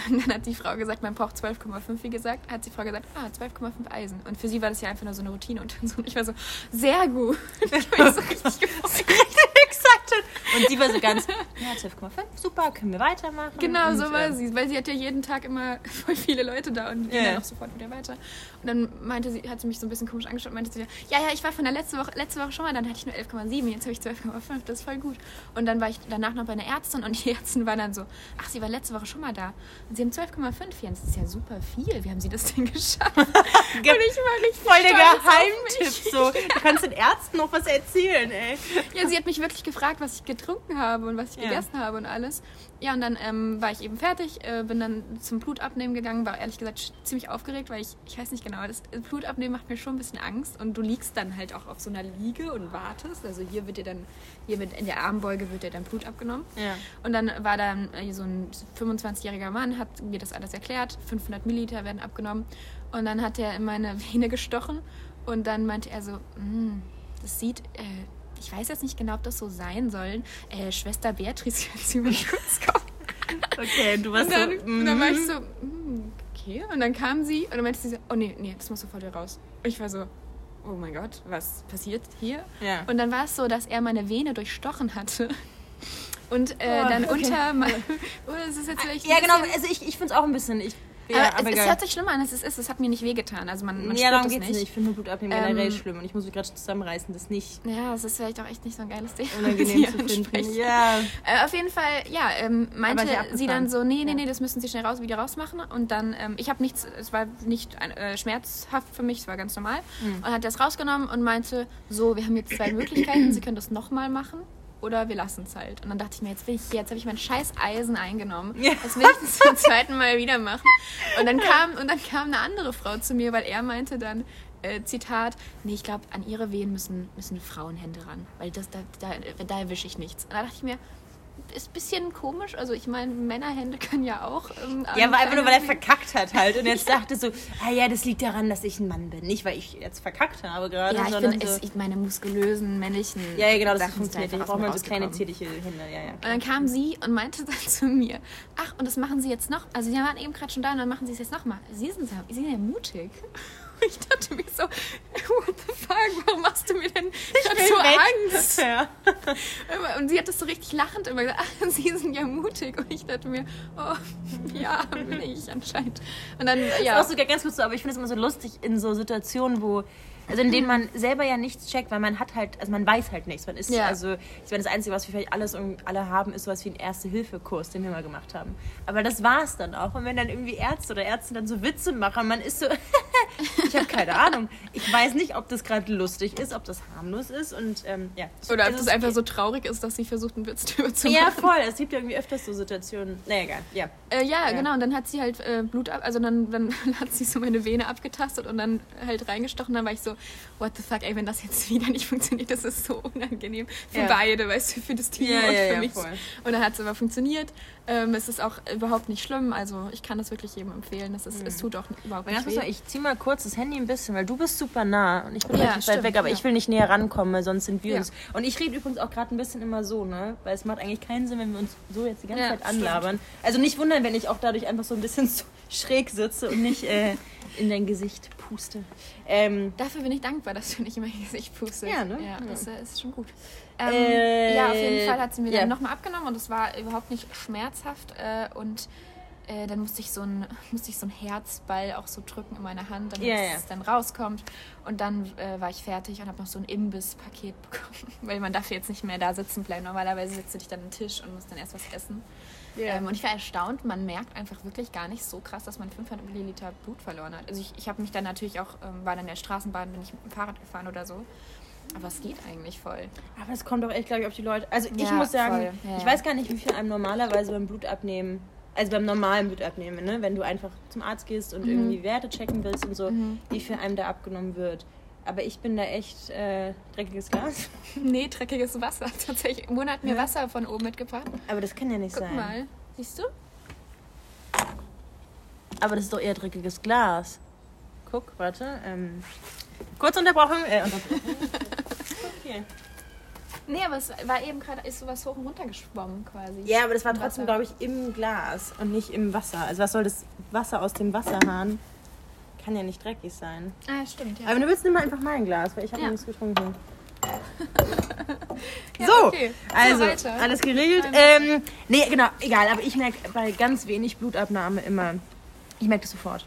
Und dann hat die Frau gesagt, man braucht 12,5, wie gesagt, hat die Frau gesagt, ah, 12,5 Eisen. Und für sie war das ja einfach nur so eine Routine. Und so, ich war so, sehr gut. [laughs] Ich habe mich so richtig gefreut. Exakt. Und sie war so ganz, ja, 12,5, super, können wir weitermachen. Genau, und, so war ähm, sie. Weil sie hat ja jeden Tag immer [laughs] voll viele Leute da und die gehen Ja. dann auch sofort wieder weiter. Und dann meinte sie, hat sie mich so ein bisschen komisch angeschaut und meinte sie, ja, ja, ich war von der letzten Woche, letzte Woche schon mal, dann hatte ich nur 11,7, jetzt habe ich 12,5, das ist voll gut. Und dann war ich danach noch bei einer Ärztin und die [laughs] Ärztin war dann so, ach, sie war letzte Woche schon mal da. Und sie haben 12,5, Jens, das ist ja super viel. Wie haben sie das denn [laughs] geschafft? [laughs] und ich war richtig Voll der Geheimtipp. So. Du kannst den Ärzten noch was erzählen, ey. Ja, sie hat mich wirklich gefragt, was ich getrunken habe und was ich Ja. gegessen habe und alles. Ja, und dann ähm, war ich eben fertig, äh, bin dann zum Blutabnehmen gegangen, war ehrlich gesagt ziemlich aufgeregt, weil ich, ich weiß nicht genau, das Blutabnehmen macht mir schon ein bisschen Angst und du liegst dann halt auch auf so einer Liege und wartest. Also hier wird dir dann, hier mit, in der Armbeuge wird dir dann Blut abgenommen. Ja. Und dann war dann äh, so ein 25-jähriger Mann, hat mir das alles erklärt. 500 Milliliter werden abgenommen. Und dann hat er in meine Vene gestochen. Und dann meinte er so, "Mm, das sieht, äh, ich weiß jetzt nicht genau, ob das so sein soll. Äh, Schwester Beatrice, [laughs] können Sie mal kurz kommen? Okay, du warst Und dann, so. und dann war ich mhm. so, "Mm, okay. Und dann kam sie und dann meinte sie so, oh nee, nee, das muss sofort wieder raus. Und ich war so, oh mein Gott, was passiert hier? Ja. Und dann war es so, dass er meine Vene durchstochen hatte. Und äh, Oh, dann okay. unter [laughs] oh, das ist jetzt vielleicht ein Ja, genau. Also ich, ich finde es auch ein bisschen. Ich, aber, ja, es, es hört sich schlimmer an, als es ist. Es hat mir nicht wehgetan. Also man, man ja, darum es geht es nicht. nicht. Ich finde nur Blutabnehmen generell Ähm, schlimm und ich muss mich gerade zusammenreißen, das nicht Ja, es ist vielleicht auch echt nicht so ein geiles Thema. unangenehm [laughs] zu finden. Ja. Äh, auf jeden Fall, ja, ähm, meinte sie dann so, nee, nee, Ja. nee, das müssen sie schnell raus, wieder rausmachen. Und dann, ähm, ich habe nichts, es war nicht ein, äh, schmerzhaft für mich, es war ganz normal. Mhm. Und hat das rausgenommen und meinte, so, wir haben jetzt zwei Möglichkeiten, sie können das nochmal machen. Oder wir lassen es halt. Und dann dachte ich mir, jetzt will ich, jetzt habe ich mein scheiß Eisen eingenommen. Ja. Jetzt will ich das zum [laughs] zweiten Mal wieder machen. Und dann kam, und dann kam eine andere Frau zu mir, weil er meinte dann, äh, Zitat, nee, ich glaube, an ihre Wehen müssen, müssen Frauenhände ran. Weil das, da, da, da erwische ich nichts. Und da dachte ich mir, ist ein bisschen komisch. Also ich meine, Männerhände können ja auch. Ähm, Ja, aber einfach nur, weil er verkackt hat halt. Und jetzt [laughs] dachte so, ah ja, das liegt daran, dass ich ein Mann bin. Nicht, weil ich jetzt verkackt habe gerade, Ja, ich sondern finde, so. es, meine, muskulösen, männlichen. ja, ja, genau, das Sachen funktioniert. einfach Ich brauche mal so kleine zierliche Hände. Ja, ja. Und dann kam sie und meinte [laughs] dann zu mir, ach, und das machen Sie jetzt noch, also Sie waren eben gerade schon da und dann machen Sie es jetzt nochmal. Sie sind, Sie sind ja mutig. [laughs] Ich dachte mir so, what the fuck, warum machst du mir denn gerade so Angst? [laughs] Ja. Und sie hat das so richtig lachend immer gesagt, ach, [laughs] Sie sind ja mutig. Und ich dachte mir, oh, ja, bin ich anscheinend. Und dann, Ja. ja. Auch sogar ganz kurz so, aber ich finde es immer so lustig in so Situationen, wo, also in denen man selber ja nichts checkt, weil man hat halt, also man weiß halt nichts. Man ist, Ja. also, ich meine, das Einzige, was wir vielleicht alles irgendwie alle haben, ist sowas wie ein Erste-Hilfe-Kurs, den wir mal gemacht haben. Aber das war es dann auch. Und wenn dann irgendwie Ärzte oder Ärzte dann so Witze machen, man ist so, [laughs] Ich habe keine Ahnung. Ich weiß nicht, ob das gerade lustig ist, ob das harmlos ist und ähm, ja. Oder ob Es das einfach so traurig ist, dass sie versucht, einen Witz [laughs] drüber zu machen. Ja, voll. Es gibt ja irgendwie öfters so Situationen. Nee, egal. Ja. Äh, ja, Ja. genau. Und dann hat sie halt äh, Blut ab, also dann, dann [laughs] hat sie so meine Vene abgetastet und dann halt reingestochen. Dann war ich so, what the fuck, ey, wenn das jetzt [laughs] wieder nicht funktioniert, das ist so unangenehm für Ja. beide, weißt du, für das Team Ja, und ja, für ja, mich. voll. Und dann hat es aber funktioniert. Ähm, es ist auch überhaupt nicht schlimm. Also ich kann das wirklich jedem empfehlen. Es, ist, es tut auch überhaupt nicht weh. ich zieh mal kurz das Handy ein bisschen, weil du bist super nah und ich bin Ja, weit stimmt, weg, aber ich will nicht näher rankommen, weil sonst sind wir uns. Und ich rede übrigens auch gerade ein bisschen immer so, ne? Weil es macht eigentlich keinen Sinn, wenn wir uns so jetzt die ganze Zeit anlabern. Also nicht wundern, wenn ich auch dadurch einfach so ein bisschen [laughs] so schräg sitze und nicht äh, in dein Gesicht puste. Ähm, Dafür bin ich dankbar, dass du nicht in mein Gesicht pustest. Ja, ne? Ja, Ja. das äh, ist schon gut. Ähm, Äh, ja, auf jeden Fall hat sie mir ja. dann nochmal abgenommen und es war überhaupt nicht schmerzhaft. Äh, und äh, dann musste ich, so ein, [laughs] musste ich so ein Herzball auch so drücken in meine Hand, damit ja. es dann rauskommt. Und dann äh, war ich fertig und habe noch so ein Imbisspaket [laughs] bekommen. Weil man darf jetzt nicht mehr da sitzen bleiben. Normalerweise setzt du dich dann an den Tisch und musst dann erst was essen. Ja. Ähm, und ich war erstaunt, man merkt einfach wirklich gar nicht so krass, dass man 500 Milliliter Blut verloren hat. Also ich, ich habe mich dann natürlich auch, ähm, war dann in der Straßenbahn, bin ich mit dem Fahrrad gefahren oder so. Aber es geht eigentlich voll. Aber es kommt doch echt, glaube ich, auf die Leute. Also ich Ja, muss sagen. Ja, ich ja. weiß gar nicht, wie viel einem normalerweise beim Blutabnehmen, also beim normalen Blutabnehmen, ne? wenn du einfach zum Arzt gehst und Mhm. irgendwie Werte checken willst und so, wie viel einem da abgenommen wird. Aber ich bin da echt äh, dreckiges Glas. [laughs] Nee, dreckiges Wasser. [laughs] Tatsächlich. Mona hat mir Ja. Wasser von oben mitgebracht. Aber das kann ja nicht Guck sein. mal. Siehst du? Aber das ist doch eher dreckiges Glas. Guck, warte. Ähm, [laughs] kurz Unterbrochung. Äh, Unterbrochung. okay. Nee, aber es war eben gerade, ist sowas hoch und runter geschwommen quasi. Ja, aber das war Im trotzdem, glaube ich, im Glas und nicht im Wasser. Also was soll das Wasser aus dem Wasserhahn? Kann ja nicht dreckig sein. Ah, stimmt, ja. Aber du willst, nimm mal einfach mein Glas, weil ich habe Ja. nichts getrunken. [laughs] Ja, so, okay. So, also weiter. alles geregelt. Nein. Ähm, nee, genau, egal. Aber ich merke bei ganz wenig Blutabnahme immer, ich merke das sofort.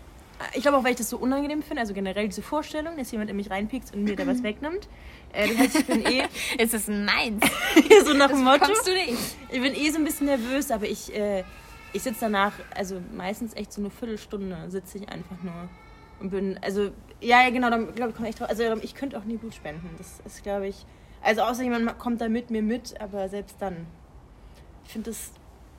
Ich glaube auch, weil ich das so unangenehm finde, also generell diese Vorstellung, dass jemand in mich reinpiekst und mir da was [clears throat] wegnimmt. Äh, das heißt, ich bin eh [laughs] es ist meins. [laughs] so nach dem Motto. Kommst du nicht? Ich bin eh so ein bisschen nervös, aber ich, äh, ich sitze danach, also meistens echt so eine Viertelstunde sitze ich einfach nur und bin, also, ja, ja, genau, dann glaube ich, komme echt drauf. Also, ich könnte auch nie Blut spenden. Das ist, glaube ich, also, außer jemand kommt da mit mir mit, aber selbst dann. Ich finde das,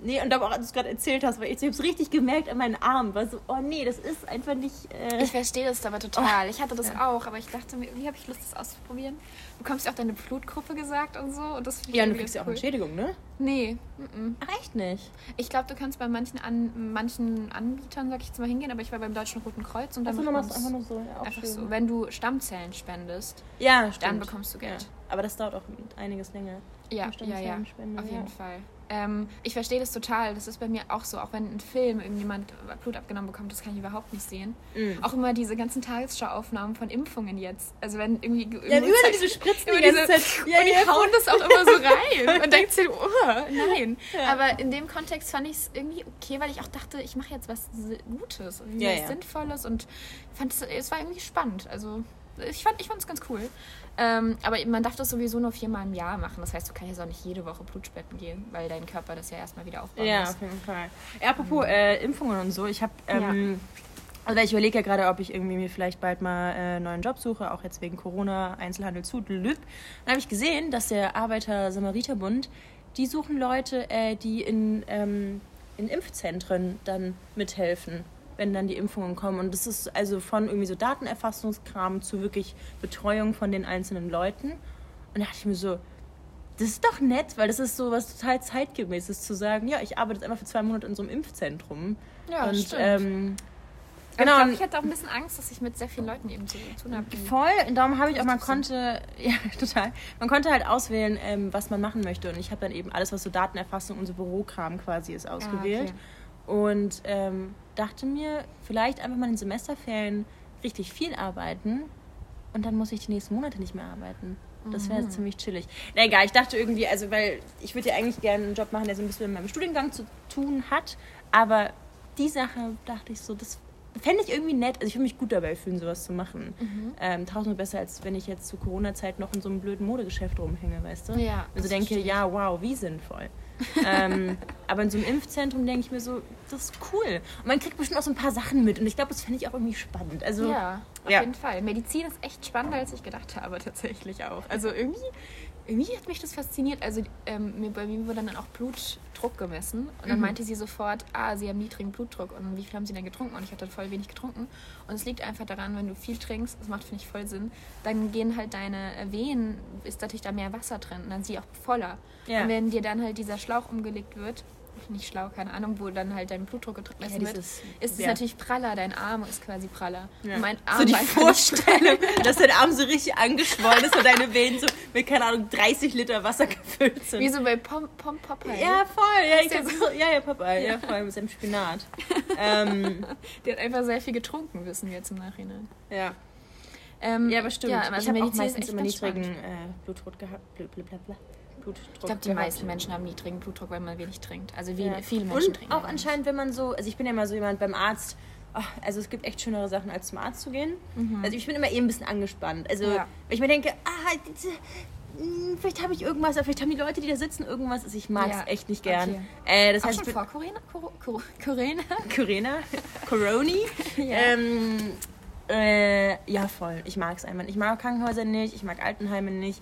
nee, und aber auch, als du es gerade erzählt hast, weil ich, ich habe es richtig gemerkt an meinen Arm, war so, oh nee, das ist einfach nicht, äh, Ich verstehe das aber total. Ich hatte das auch, aber ich dachte mir, wie habe ich Lust, das auszuprobieren? Du bekommst ja auch deine Blutgruppe gesagt und so. Und das ja, und du irgendwie kriegst ja auch. Entschädigung, ne? Nee, mm-mm. Ach, echt nicht? ich glaube, du kannst bei manchen, an, manchen Anbietern, sag ich jetzt mal, hingehen, aber ich war beim Deutschen Roten Kreuz und dann dann machst du einfach nur so. Ja, einfach so, wenn du Stammzellen spendest, Ja, dann stimmt. bekommst du Geld. Ja. Aber das dauert auch einiges länger. Ja, ja, ja, auf ja. jeden Fall. Ähm, ich verstehe das total. Das ist bei mir auch so. Auch wenn ein Film irgendjemand Blut abgenommen bekommt, das kann ich überhaupt nicht sehen. Mhm. Auch immer diese ganzen Tagesschau-Aufnahmen von Impfungen jetzt. Also wenn irgendwie... Ja, zeigt- diese Spritzen immer die ganze diese- Zeit. [laughs] Ja, und die ja, hauen das auch immer so rein. [laughs] Und denkst dir, oh, nein. Ja. Aber in dem Kontext fand ich es irgendwie okay, weil ich auch dachte, ich mache jetzt was Gutes und Ja, was. Sinnvolles und fand es, war irgendwie spannend. Also ich fand ich es ganz cool. Ähm, aber man darf das sowieso nur viermal im Jahr machen. Das heißt, du kannst jetzt auch nicht jede Woche Blutspenden gehen, weil dein Körper das ja erstmal wieder aufbauen Ja, muss. auf jeden Fall. Ja, apropos äh, Impfungen und so, ich habe, ähm, also ich überlege ja gerade, ob ich irgendwie mir vielleicht bald mal äh, einen neuen Job suche, auch jetzt wegen Corona, Einzelhandel zu, lüb. Dann habe ich gesehen, dass der Arbeiter-Samariter-Bund, die suchen Leute, äh, die in, ähm, in Impfzentren dann mithelfen, wenn dann die Impfungen kommen. Und das ist also von irgendwie so Datenerfassungskram zu wirklich Betreuung von den einzelnen Leuten. Und da dachte ich mir so, das ist doch nett, weil das ist so was total zeitgemäßes zu sagen, ja, ich arbeite jetzt einfach für zwei Monate in so einem Impfzentrum. Ja, und stimmt. ähm, genau, Ich, glaub, ich hatte auch ein bisschen Angst, dass ich mit sehr vielen Leuten eben zu tun habe. voll, und darum habe ich auch, man konnte, [laughs] ja, total, man konnte halt auswählen, ähm, was man machen möchte. Und ich habe dann eben alles, was so Datenerfassung und so Bürokram quasi ist, ausgewählt. Ah, okay. Und ähm, dachte mir, vielleicht einfach mal in den Semesterferien richtig viel arbeiten und dann muss ich die nächsten Monate nicht mehr arbeiten. Das Mhm. wäre ziemlich chillig. Na egal, ich dachte irgendwie, also weil ich würde ja eigentlich gerne einen Job machen, der so ein bisschen mit meinem Studiengang zu tun hat, aber die Sache dachte ich so, das fände ich irgendwie nett. Also ich würde mich gut dabei fühlen, sowas zu machen. Mhm. Ähm, tausendmal besser, als wenn ich jetzt zu Corona-Zeit noch in so einem blöden Modegeschäft rumhänge, weißt du? Ja, Also denke, ja, wow, wie sinnvoll. Ähm, Aber in so einem Impfzentrum denke ich mir so, das ist cool. Und man kriegt bestimmt auch so ein paar Sachen mit. Und ich glaube, das fände ich auch irgendwie spannend. Also, Ja, auf Ja. jeden Fall. Medizin ist echt spannender, als ich gedacht habe, tatsächlich auch. Also irgendwie, irgendwie hat mich das fasziniert. Also ähm, mir, bei mir wurde dann auch Blutdruck gemessen. Und dann Mhm. meinte sie sofort, ah, sie haben niedrigen Blutdruck. Und wie viel haben sie denn getrunken? Und ich hatte voll wenig getrunken. Und es liegt einfach daran, wenn du viel trinkst, das macht, finde ich, voll Sinn, dann gehen halt deine Venen, ist natürlich da mehr Wasser drin. Und dann sind sie auch voller. Ja. Und wenn dir dann halt dieser Schlauch umgelegt wird, nicht schlau, keine Ahnung, wo dann halt dein Blutdruck gemessen wird, dieses- ist es ja. natürlich praller. Dein Arm ist quasi praller. Ja. Und mein Arm so die Vorstellung, dass dein Arm so richtig angeschwollen ist und deine Venen so mit, keine Ahnung, 30 Liter Wasser gefüllt sind. Wie so bei Pom, Pom Popeye. ja, voll. Ja, ich hab so, ja, ja, Papa. Ja, voll mit seinem Spinat. [laughs] ähm, Der hat einfach sehr viel getrunken, wissen wir jetzt im Nachhinein. ja. Ähm, ja, aber stimmt. also ich habe auch meistens immer niedrigen äh, Blutdruck gehabt. Bl bl bl bl Blutdruck Ich glaube, die meisten Menschen haben niedrigen Blutdruck, weil man wenig trinkt. Also wie, Ja. viele Menschen Und trinken. auch anscheinend, wenn man so, also ich bin ja immer so jemand beim Arzt, ach, also es gibt echt schönere Sachen, als zum Arzt zu gehen. Also ich bin immer eh ein bisschen angespannt. Also Ja. wenn ich mir denke, ah, diese, mh, vielleicht habe ich irgendwas, vielleicht haben die Leute, die da sitzen, irgendwas, also ich mag es Ja. echt nicht gern. Okay. Äh, das Auch heißt, schon vor Corona? Cor Cor Corona? [laughs] Corona, Coroni. [laughs] Ja. ähm, äh, ja, voll. Ich mag es einfach. Ich mag Krankenhäuser nicht, ich mag Altenheime nicht.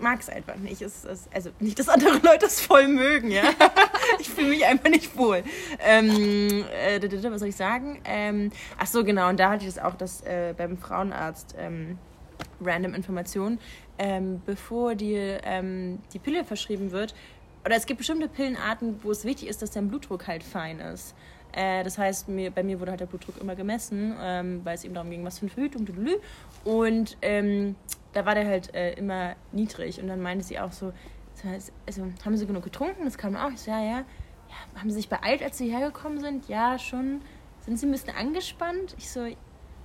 Mag es einfach nicht. Es ist, also nicht, dass andere Leute es voll mögen, ja. [laughs] ich fühle mich einfach nicht wohl. Ähm, äh, was soll ich sagen? Ähm, ach so, genau. Und da hatte ich das auch, dass äh, beim Frauenarzt ähm, random Informationen, ähm, bevor dir ähm, die Pille verschrieben wird. Oder es gibt bestimmte Pillenarten, wo es wichtig ist, dass dein Blutdruck halt fein ist. Äh, das heißt, mir, bei mir wurde halt der Blutdruck immer gemessen, ähm, weil es eben darum ging, was für eine Verhütung. Und ähm, da war der halt äh, immer niedrig. Und dann meinte sie auch so, also, haben Sie genug getrunken? Das kam auch. Ich so, ja, ja. ja. Haben Sie sich beeilt, als Sie hergekommen sind? Ja, schon. Sind Sie ein bisschen angespannt? Ich so,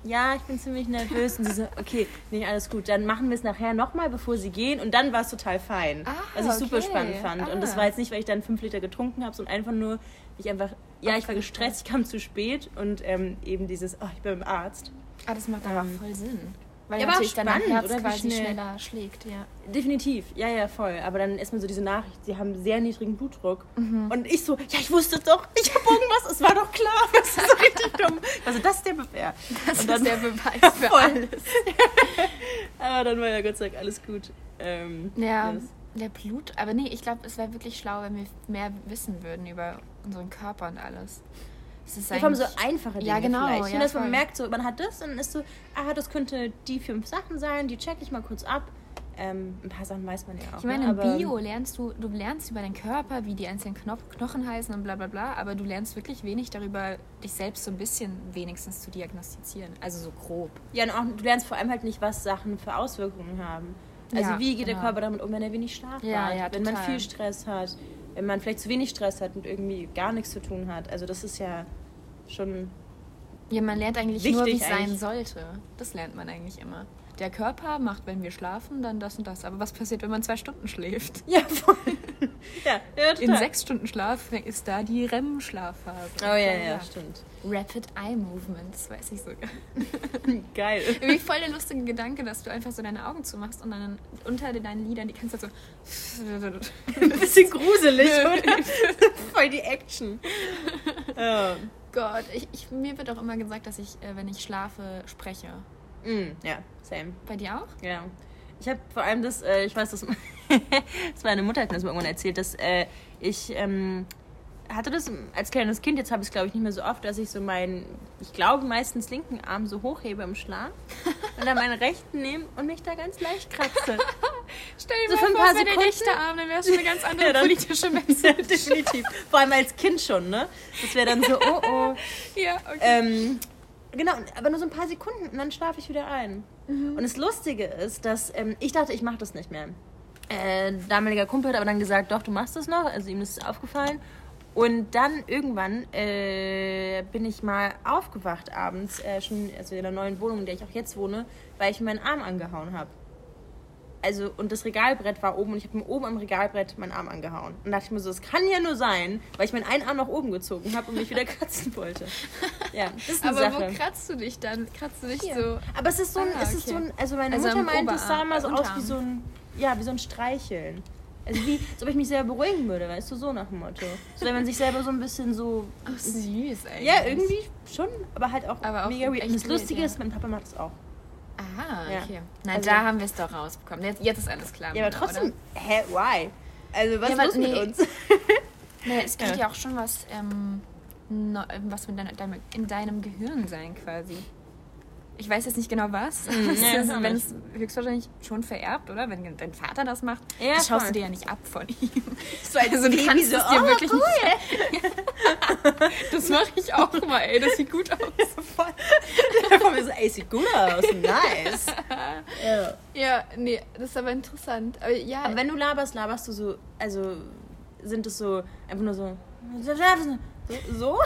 ja, ich bin ziemlich nervös. Und sie so, okay, nee, alles gut. Dann machen wir es nachher nochmal, bevor sie gehen. Und dann war es total fein. Ah, was ich super okay. spannend fand. Und das Ah. war jetzt nicht, weil ich dann fünf Liter getrunken habe, sondern einfach nur, ich einfach, ja, ich war gestresst, ich kam zu spät. Und ähm, eben dieses, oh, ich bin beim Arzt. Ah, das macht aber Ähm, voll Sinn. Weil ja, natürlich auch dann dein spannend, Herz oder? Quasi schnell- schneller schlägt, ja. Definitiv, ja, ja, voll. Aber dann erstmal so diese Nachricht, sie haben sehr niedrigen Blutdruck. Mhm. Und ich so, ja, ich wusste es doch, ich habe irgendwas, es war doch klar. [laughs] Das ist so richtig dumm. Also das ist der Bewehr. Das dann- ist der Beweis [laughs] für Voll. alles. [laughs] Aber dann war ja Gott sei Dank alles gut. Ähm, Ja, das- der Blut. Aber nee, ich glaube, es wäre wirklich schlau, wenn wir mehr wissen würden über unseren Körper und alles. Es ist vor allem so einfache Dinge Ja, genau, vielleicht. ja, Ja, dass man merkt, so, man hat das und dann ist so, ah, das könnte die fünf Sachen sein, die check ich mal kurz ab. Ähm, ein paar Sachen weiß man ja auch. Ich meine, ne? in Bio lernst du, du lernst über deinen Körper, wie die einzelnen Kno Knochen heißen und bla bla bla, aber du lernst wirklich wenig darüber, dich selbst so ein bisschen wenigstens zu diagnostizieren. Also so grob. Ja, und auch, du lernst vor allem halt nicht, was Sachen für Auswirkungen haben. Also Ja, wie geht der genau. Körper damit um, wenn er wenig Schlaf Ja, hat, ja, wenn man total. viel Stress hat, wenn man vielleicht zu wenig Stress hat und irgendwie gar nichts zu tun hat. Also das ist ja schon Ja, man lernt eigentlich nur, wie es sein sollte. Das lernt man eigentlich immer. Der Körper macht, wenn wir schlafen, dann das und das. Aber was passiert, wenn man zwei Stunden schläft? [laughs] ja voll. [laughs] ja, ja, total. In sechs Stunden Schlaf ist da die REM-Schlafphase. Oh ja, ja, stimmt. Rapid Eye Movement, das weiß ich sogar. [laughs] Geil. Irgendwie voll der lustige Gedanke, dass du einfach so deine Augen zumachst und dann unter deinen Lidern die kannst du so. Ein bisschen gruselig, oder? Voll die Action. Ja. Gott, ich, ich, mir wird auch immer gesagt, dass ich, äh, wenn ich schlafe, spreche. Mm, ja, same. Bei dir auch? Ja. Ich habe vor allem das, äh, ich weiß, das, [laughs] das meine Mutter hat mir das mal irgendwann erzählt, dass äh, ich ähm, hatte das als kleines Kind, jetzt habe ich es glaube ich nicht mehr so oft, dass ich so meinen, ich glaube meistens linken Arm so hochhebe im Schlaf [laughs] und dann meinen rechten nehme und mich da ganz leicht kratze. [laughs] Stell dir So mal vor, wäre der rechte Arm, dann wärst du eine ganz [laughs] andere Ja, dann- politische Message. Definitiv. Vor allem als Kind schon, ne? Das wäre dann so, oh oh. ja, okay. Ähm, genau, aber nur so ein paar Sekunden und dann schlafe ich wieder ein. Und das Lustige ist, dass ähm, ich dachte, ich mache das nicht mehr. Äh, damaliger Kumpel hat aber dann gesagt, doch, du machst das noch. Also ihm ist es aufgefallen. Und dann irgendwann äh, bin ich mal aufgewacht abends, äh, schon also in der neuen Wohnung, in der ich auch jetzt wohne, weil ich meinen Arm angehauen habe. Also, und das Regalbrett war oben und ich habe mir oben am Regalbrett meinen Arm angehauen. Und dachte ich mir so, es kann ja nur sein, weil ich meinen einen Arm nach oben gezogen habe und mich wieder kratzen wollte. [laughs] Ja, das ist eine Aber Sache. wo kratzt du dich dann? Kratzt du dich Hier. so? Aber es ist so ein, Ah, es ist so ein, also meine Also Mutter meinte, es sah mal so aus wie so ein, ja, wie so ein Streicheln. Also wie, als ob ich mich selber beruhigen würde, weißt du, so nach dem Motto. So, wenn man sich selber so ein bisschen so... Ach, süß eigentlich. Ja, irgendwie schon, aber halt auch, Aber mega weird. Und das Lustige ja. ist, mein Papa macht es auch. Aha, Ja. okay. Nein, Also- da haben wir es doch rausbekommen. Jetzt, jetzt ist alles klar. Ja, aber trotzdem, hä, why? Also was Ja, los mit nee. uns? Oder? [laughs] Nee, es könnte Ja. ja auch schon was, ähm, was mit deiner, deinem, in deinem Gehirn sein quasi. Ich weiß jetzt nicht genau was. Mhm, auch [laughs] wenn es höchstwahrscheinlich schon vererbt, oder? Wenn dein Vater das macht, Ja, das schaust voll. du dir ja nicht ab von ihm. So als Also du Baby kannst so, es dir oh, wirklich cool. nicht [laughs] Das mache ich auch mal, ey. Das sieht gut aus. [laughs] Voll. Da kommt mir so, ey, sieht gut aus, nice. ja. Ja, nee, das ist aber interessant. Aber ja, Aber wenn du laberst, laberst du so, also sind es so, einfach nur so, so? Oder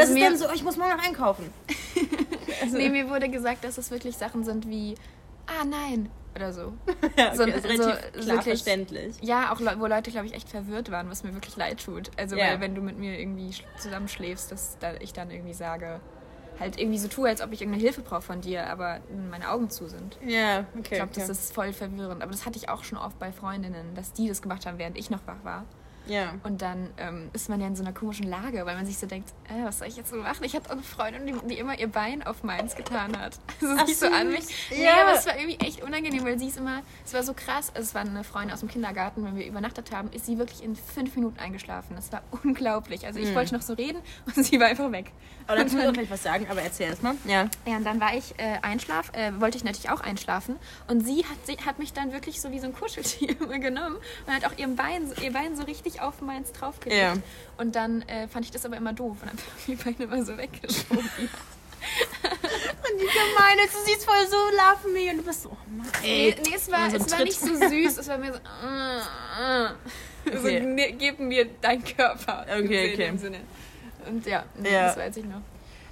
Also ist es dann so, oh, ich muss morgen noch einkaufen? Also, nee, mir wurde gesagt, dass es wirklich Sachen sind wie, ah nein, oder so. [laughs] ja, okay, so- ist so relativ klar wirklich- verständlich. Ja, auch wo Leute, glaube ich, echt verwirrt waren, was mir wirklich leid tut. Also, Ja. weil wenn du mit mir irgendwie sch- zusammenschläfst, dass da ich dann irgendwie sage, halt irgendwie so tue, als ob ich irgendeine Hilfe brauche von dir, aber meine Augen zu sind. Ja, okay. Ich glaube, okay. das ist voll verwirrend. Aber das hatte ich auch schon oft bei Freundinnen, dass die das gemacht haben, während ich noch wach war. Ja. Und dann ähm, ist man ja in so einer komischen Lage, weil man sich so denkt, äh, was soll ich jetzt so machen? Ich hatte auch eine Freundin, die, die immer ihr Bein auf meins getan hat. [laughs] Also Ach, so an mich. Nee, Ja. aber es war irgendwie echt unangenehm, weil sie ist immer, es war so krass. Also es war eine Freundin aus dem Kindergarten, wenn wir übernachtet haben, ist sie wirklich in fünf Minuten eingeschlafen. Das war unglaublich. Also ich Mhm. wollte noch so reden [laughs] und sie war einfach weg. Und kannst du vielleicht was sagen, aber erzähl erst mal. Ja. ja, und dann war ich äh, einschlaf, äh, wollte ich natürlich auch einschlafen. Und sie hat, sie hat mich dann wirklich so wie so ein Kuscheltier [laughs] genommen und hat auch ihr Bein, so- ihr Bein so richtig auf meins draufgelegt. Ja. Und dann äh, fand ich das aber immer doof und habe [laughs] die Beine immer so weggeschoben. [laughs] Und die gemeine, du siehst voll so Love Me und du bist so, oh Mann. nee, nee, es war, so es war nicht so süß, es war mehr so. Äh. so Okay. ne, gib mir deinen Körper. Okay, okay. Und ja, Ja. das weiß ich noch.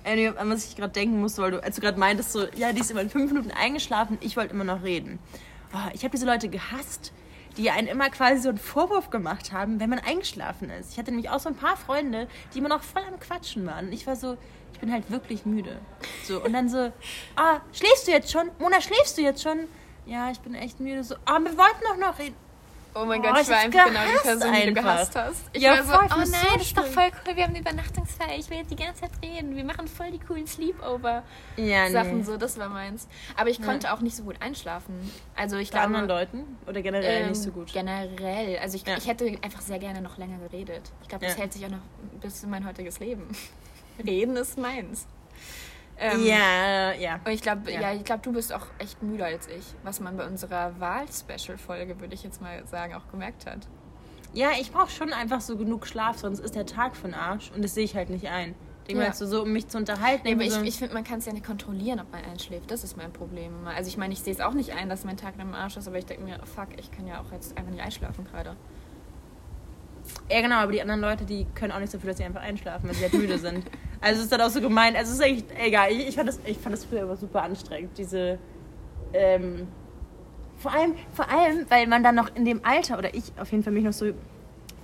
Anyway, an was ich gerade denken musste, weil du, als du gerade meintest, so, ja, die ist immer in fünf Minuten eingeschlafen, ich wollte immer noch reden. Oh, ich habe diese Leute gehasst, die einen immer quasi so einen Vorwurf gemacht haben, wenn man eingeschlafen ist. Ich hatte nämlich auch so ein paar Freunde, die immer noch voll am Quatschen waren. Und ich war so, ich bin halt wirklich müde. So, und dann so, ah, schläfst du jetzt schon? Mona, schläfst du jetzt schon? Ja, ich bin echt müde. So, ah, wir wollten doch noch reden. Oh mein Oh, Gott, ich ich war einfach genau die Person, die du einfach. gehasst hast. Ich Ja, war so, voll, oh nein, so das ist doch voll cool, wir haben eine Übernachtungsfeier, ich will jetzt die ganze Zeit reden, wir machen voll die coolen Sleepover-Sachen, Ja, so, das war meins. Aber ich konnte auch nicht so gut einschlafen. Also ich Bei anderen glaube, Leuten? Oder generell ähm, nicht so gut? generell, also ich, Ja. ich hätte einfach sehr gerne noch länger geredet. Ich glaube, das Ja. hält sich auch noch bis in mein heutiges Leben. [laughs] Reden ist meins. Ähm, ja, ja. Und ich glaube, Ja. ja. ich glaube, du bist auch echt müder als ich, was man bei unserer Wahl-Special-Folge, würde ich jetzt mal sagen, auch gemerkt hat. Ja, ich brauche schon einfach so genug Schlaf, sonst ist der Tag von Arsch und das sehe ich halt nicht ein. Ich denke Ja. mal, so, um mich zu unterhalten. Nee, aber ich, so, ich finde, man kann es ja nicht kontrollieren, ob man einschläft. Das ist mein Problem. Also ich meine, ich sehe es auch nicht ein, dass mein Tag im Arsch ist, aber ich denke mir, fuck, ich kann ja auch jetzt einfach nicht einschlafen gerade. ja, genau, aber die anderen Leute, die können auch nicht so viel, dass sie einfach einschlafen, wenn sie halt müde sind. [laughs] Also ist dann auch so gemein. Also ist eigentlich egal. Ich, ich, fand, das, ich fand das früher immer super anstrengend, diese. Ähm, vor allem, vor allem, weil man dann noch in dem Alter, oder ich auf jeden Fall mich noch so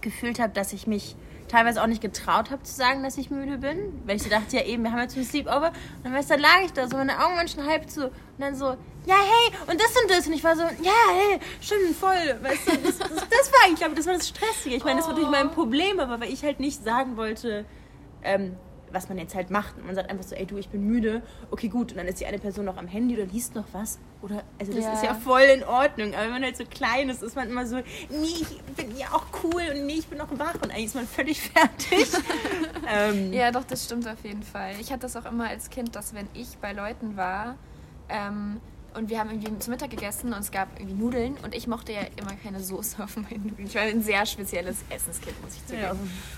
gefühlt habe, dass ich mich teilweise auch nicht getraut habe zu sagen, dass ich müde bin. Weil ich dachte, ja eben, wir haben jetzt ein Sleepover. Und dann, dann lag ich da, so meine Augen waren schon halb zu. Und dann so, ja hey, und das und das. Und ich war so, ja hey, stimmt, voll. Weißt du, das, das, das war eigentlich, glaube das war das Stressige. Ich meine, das war natürlich mein Problem, aber weil ich halt nicht sagen wollte, ähm, was man jetzt halt macht. Und man sagt einfach so, ey du, ich bin müde. Okay, gut. Und dann ist die eine Person noch am Handy oder liest noch was. Oder, also das Ja. ist ja voll in Ordnung. Aber wenn man halt so klein ist, ist man immer so, nee, ich bin ja auch cool und nee, ich bin noch wach. Und eigentlich ist man völlig [laughs] fertig. ähm, Ja, doch, das stimmt auf jeden Fall. Ich hatte das auch immer als Kind, dass wenn ich bei Leuten war ähm, und wir haben irgendwie zu Mittag gegessen und es gab irgendwie Nudeln und ich mochte ja immer keine Soße auf meinen Nudeln. Ich war ein sehr spezielles Essenskind, muss ich zugeben.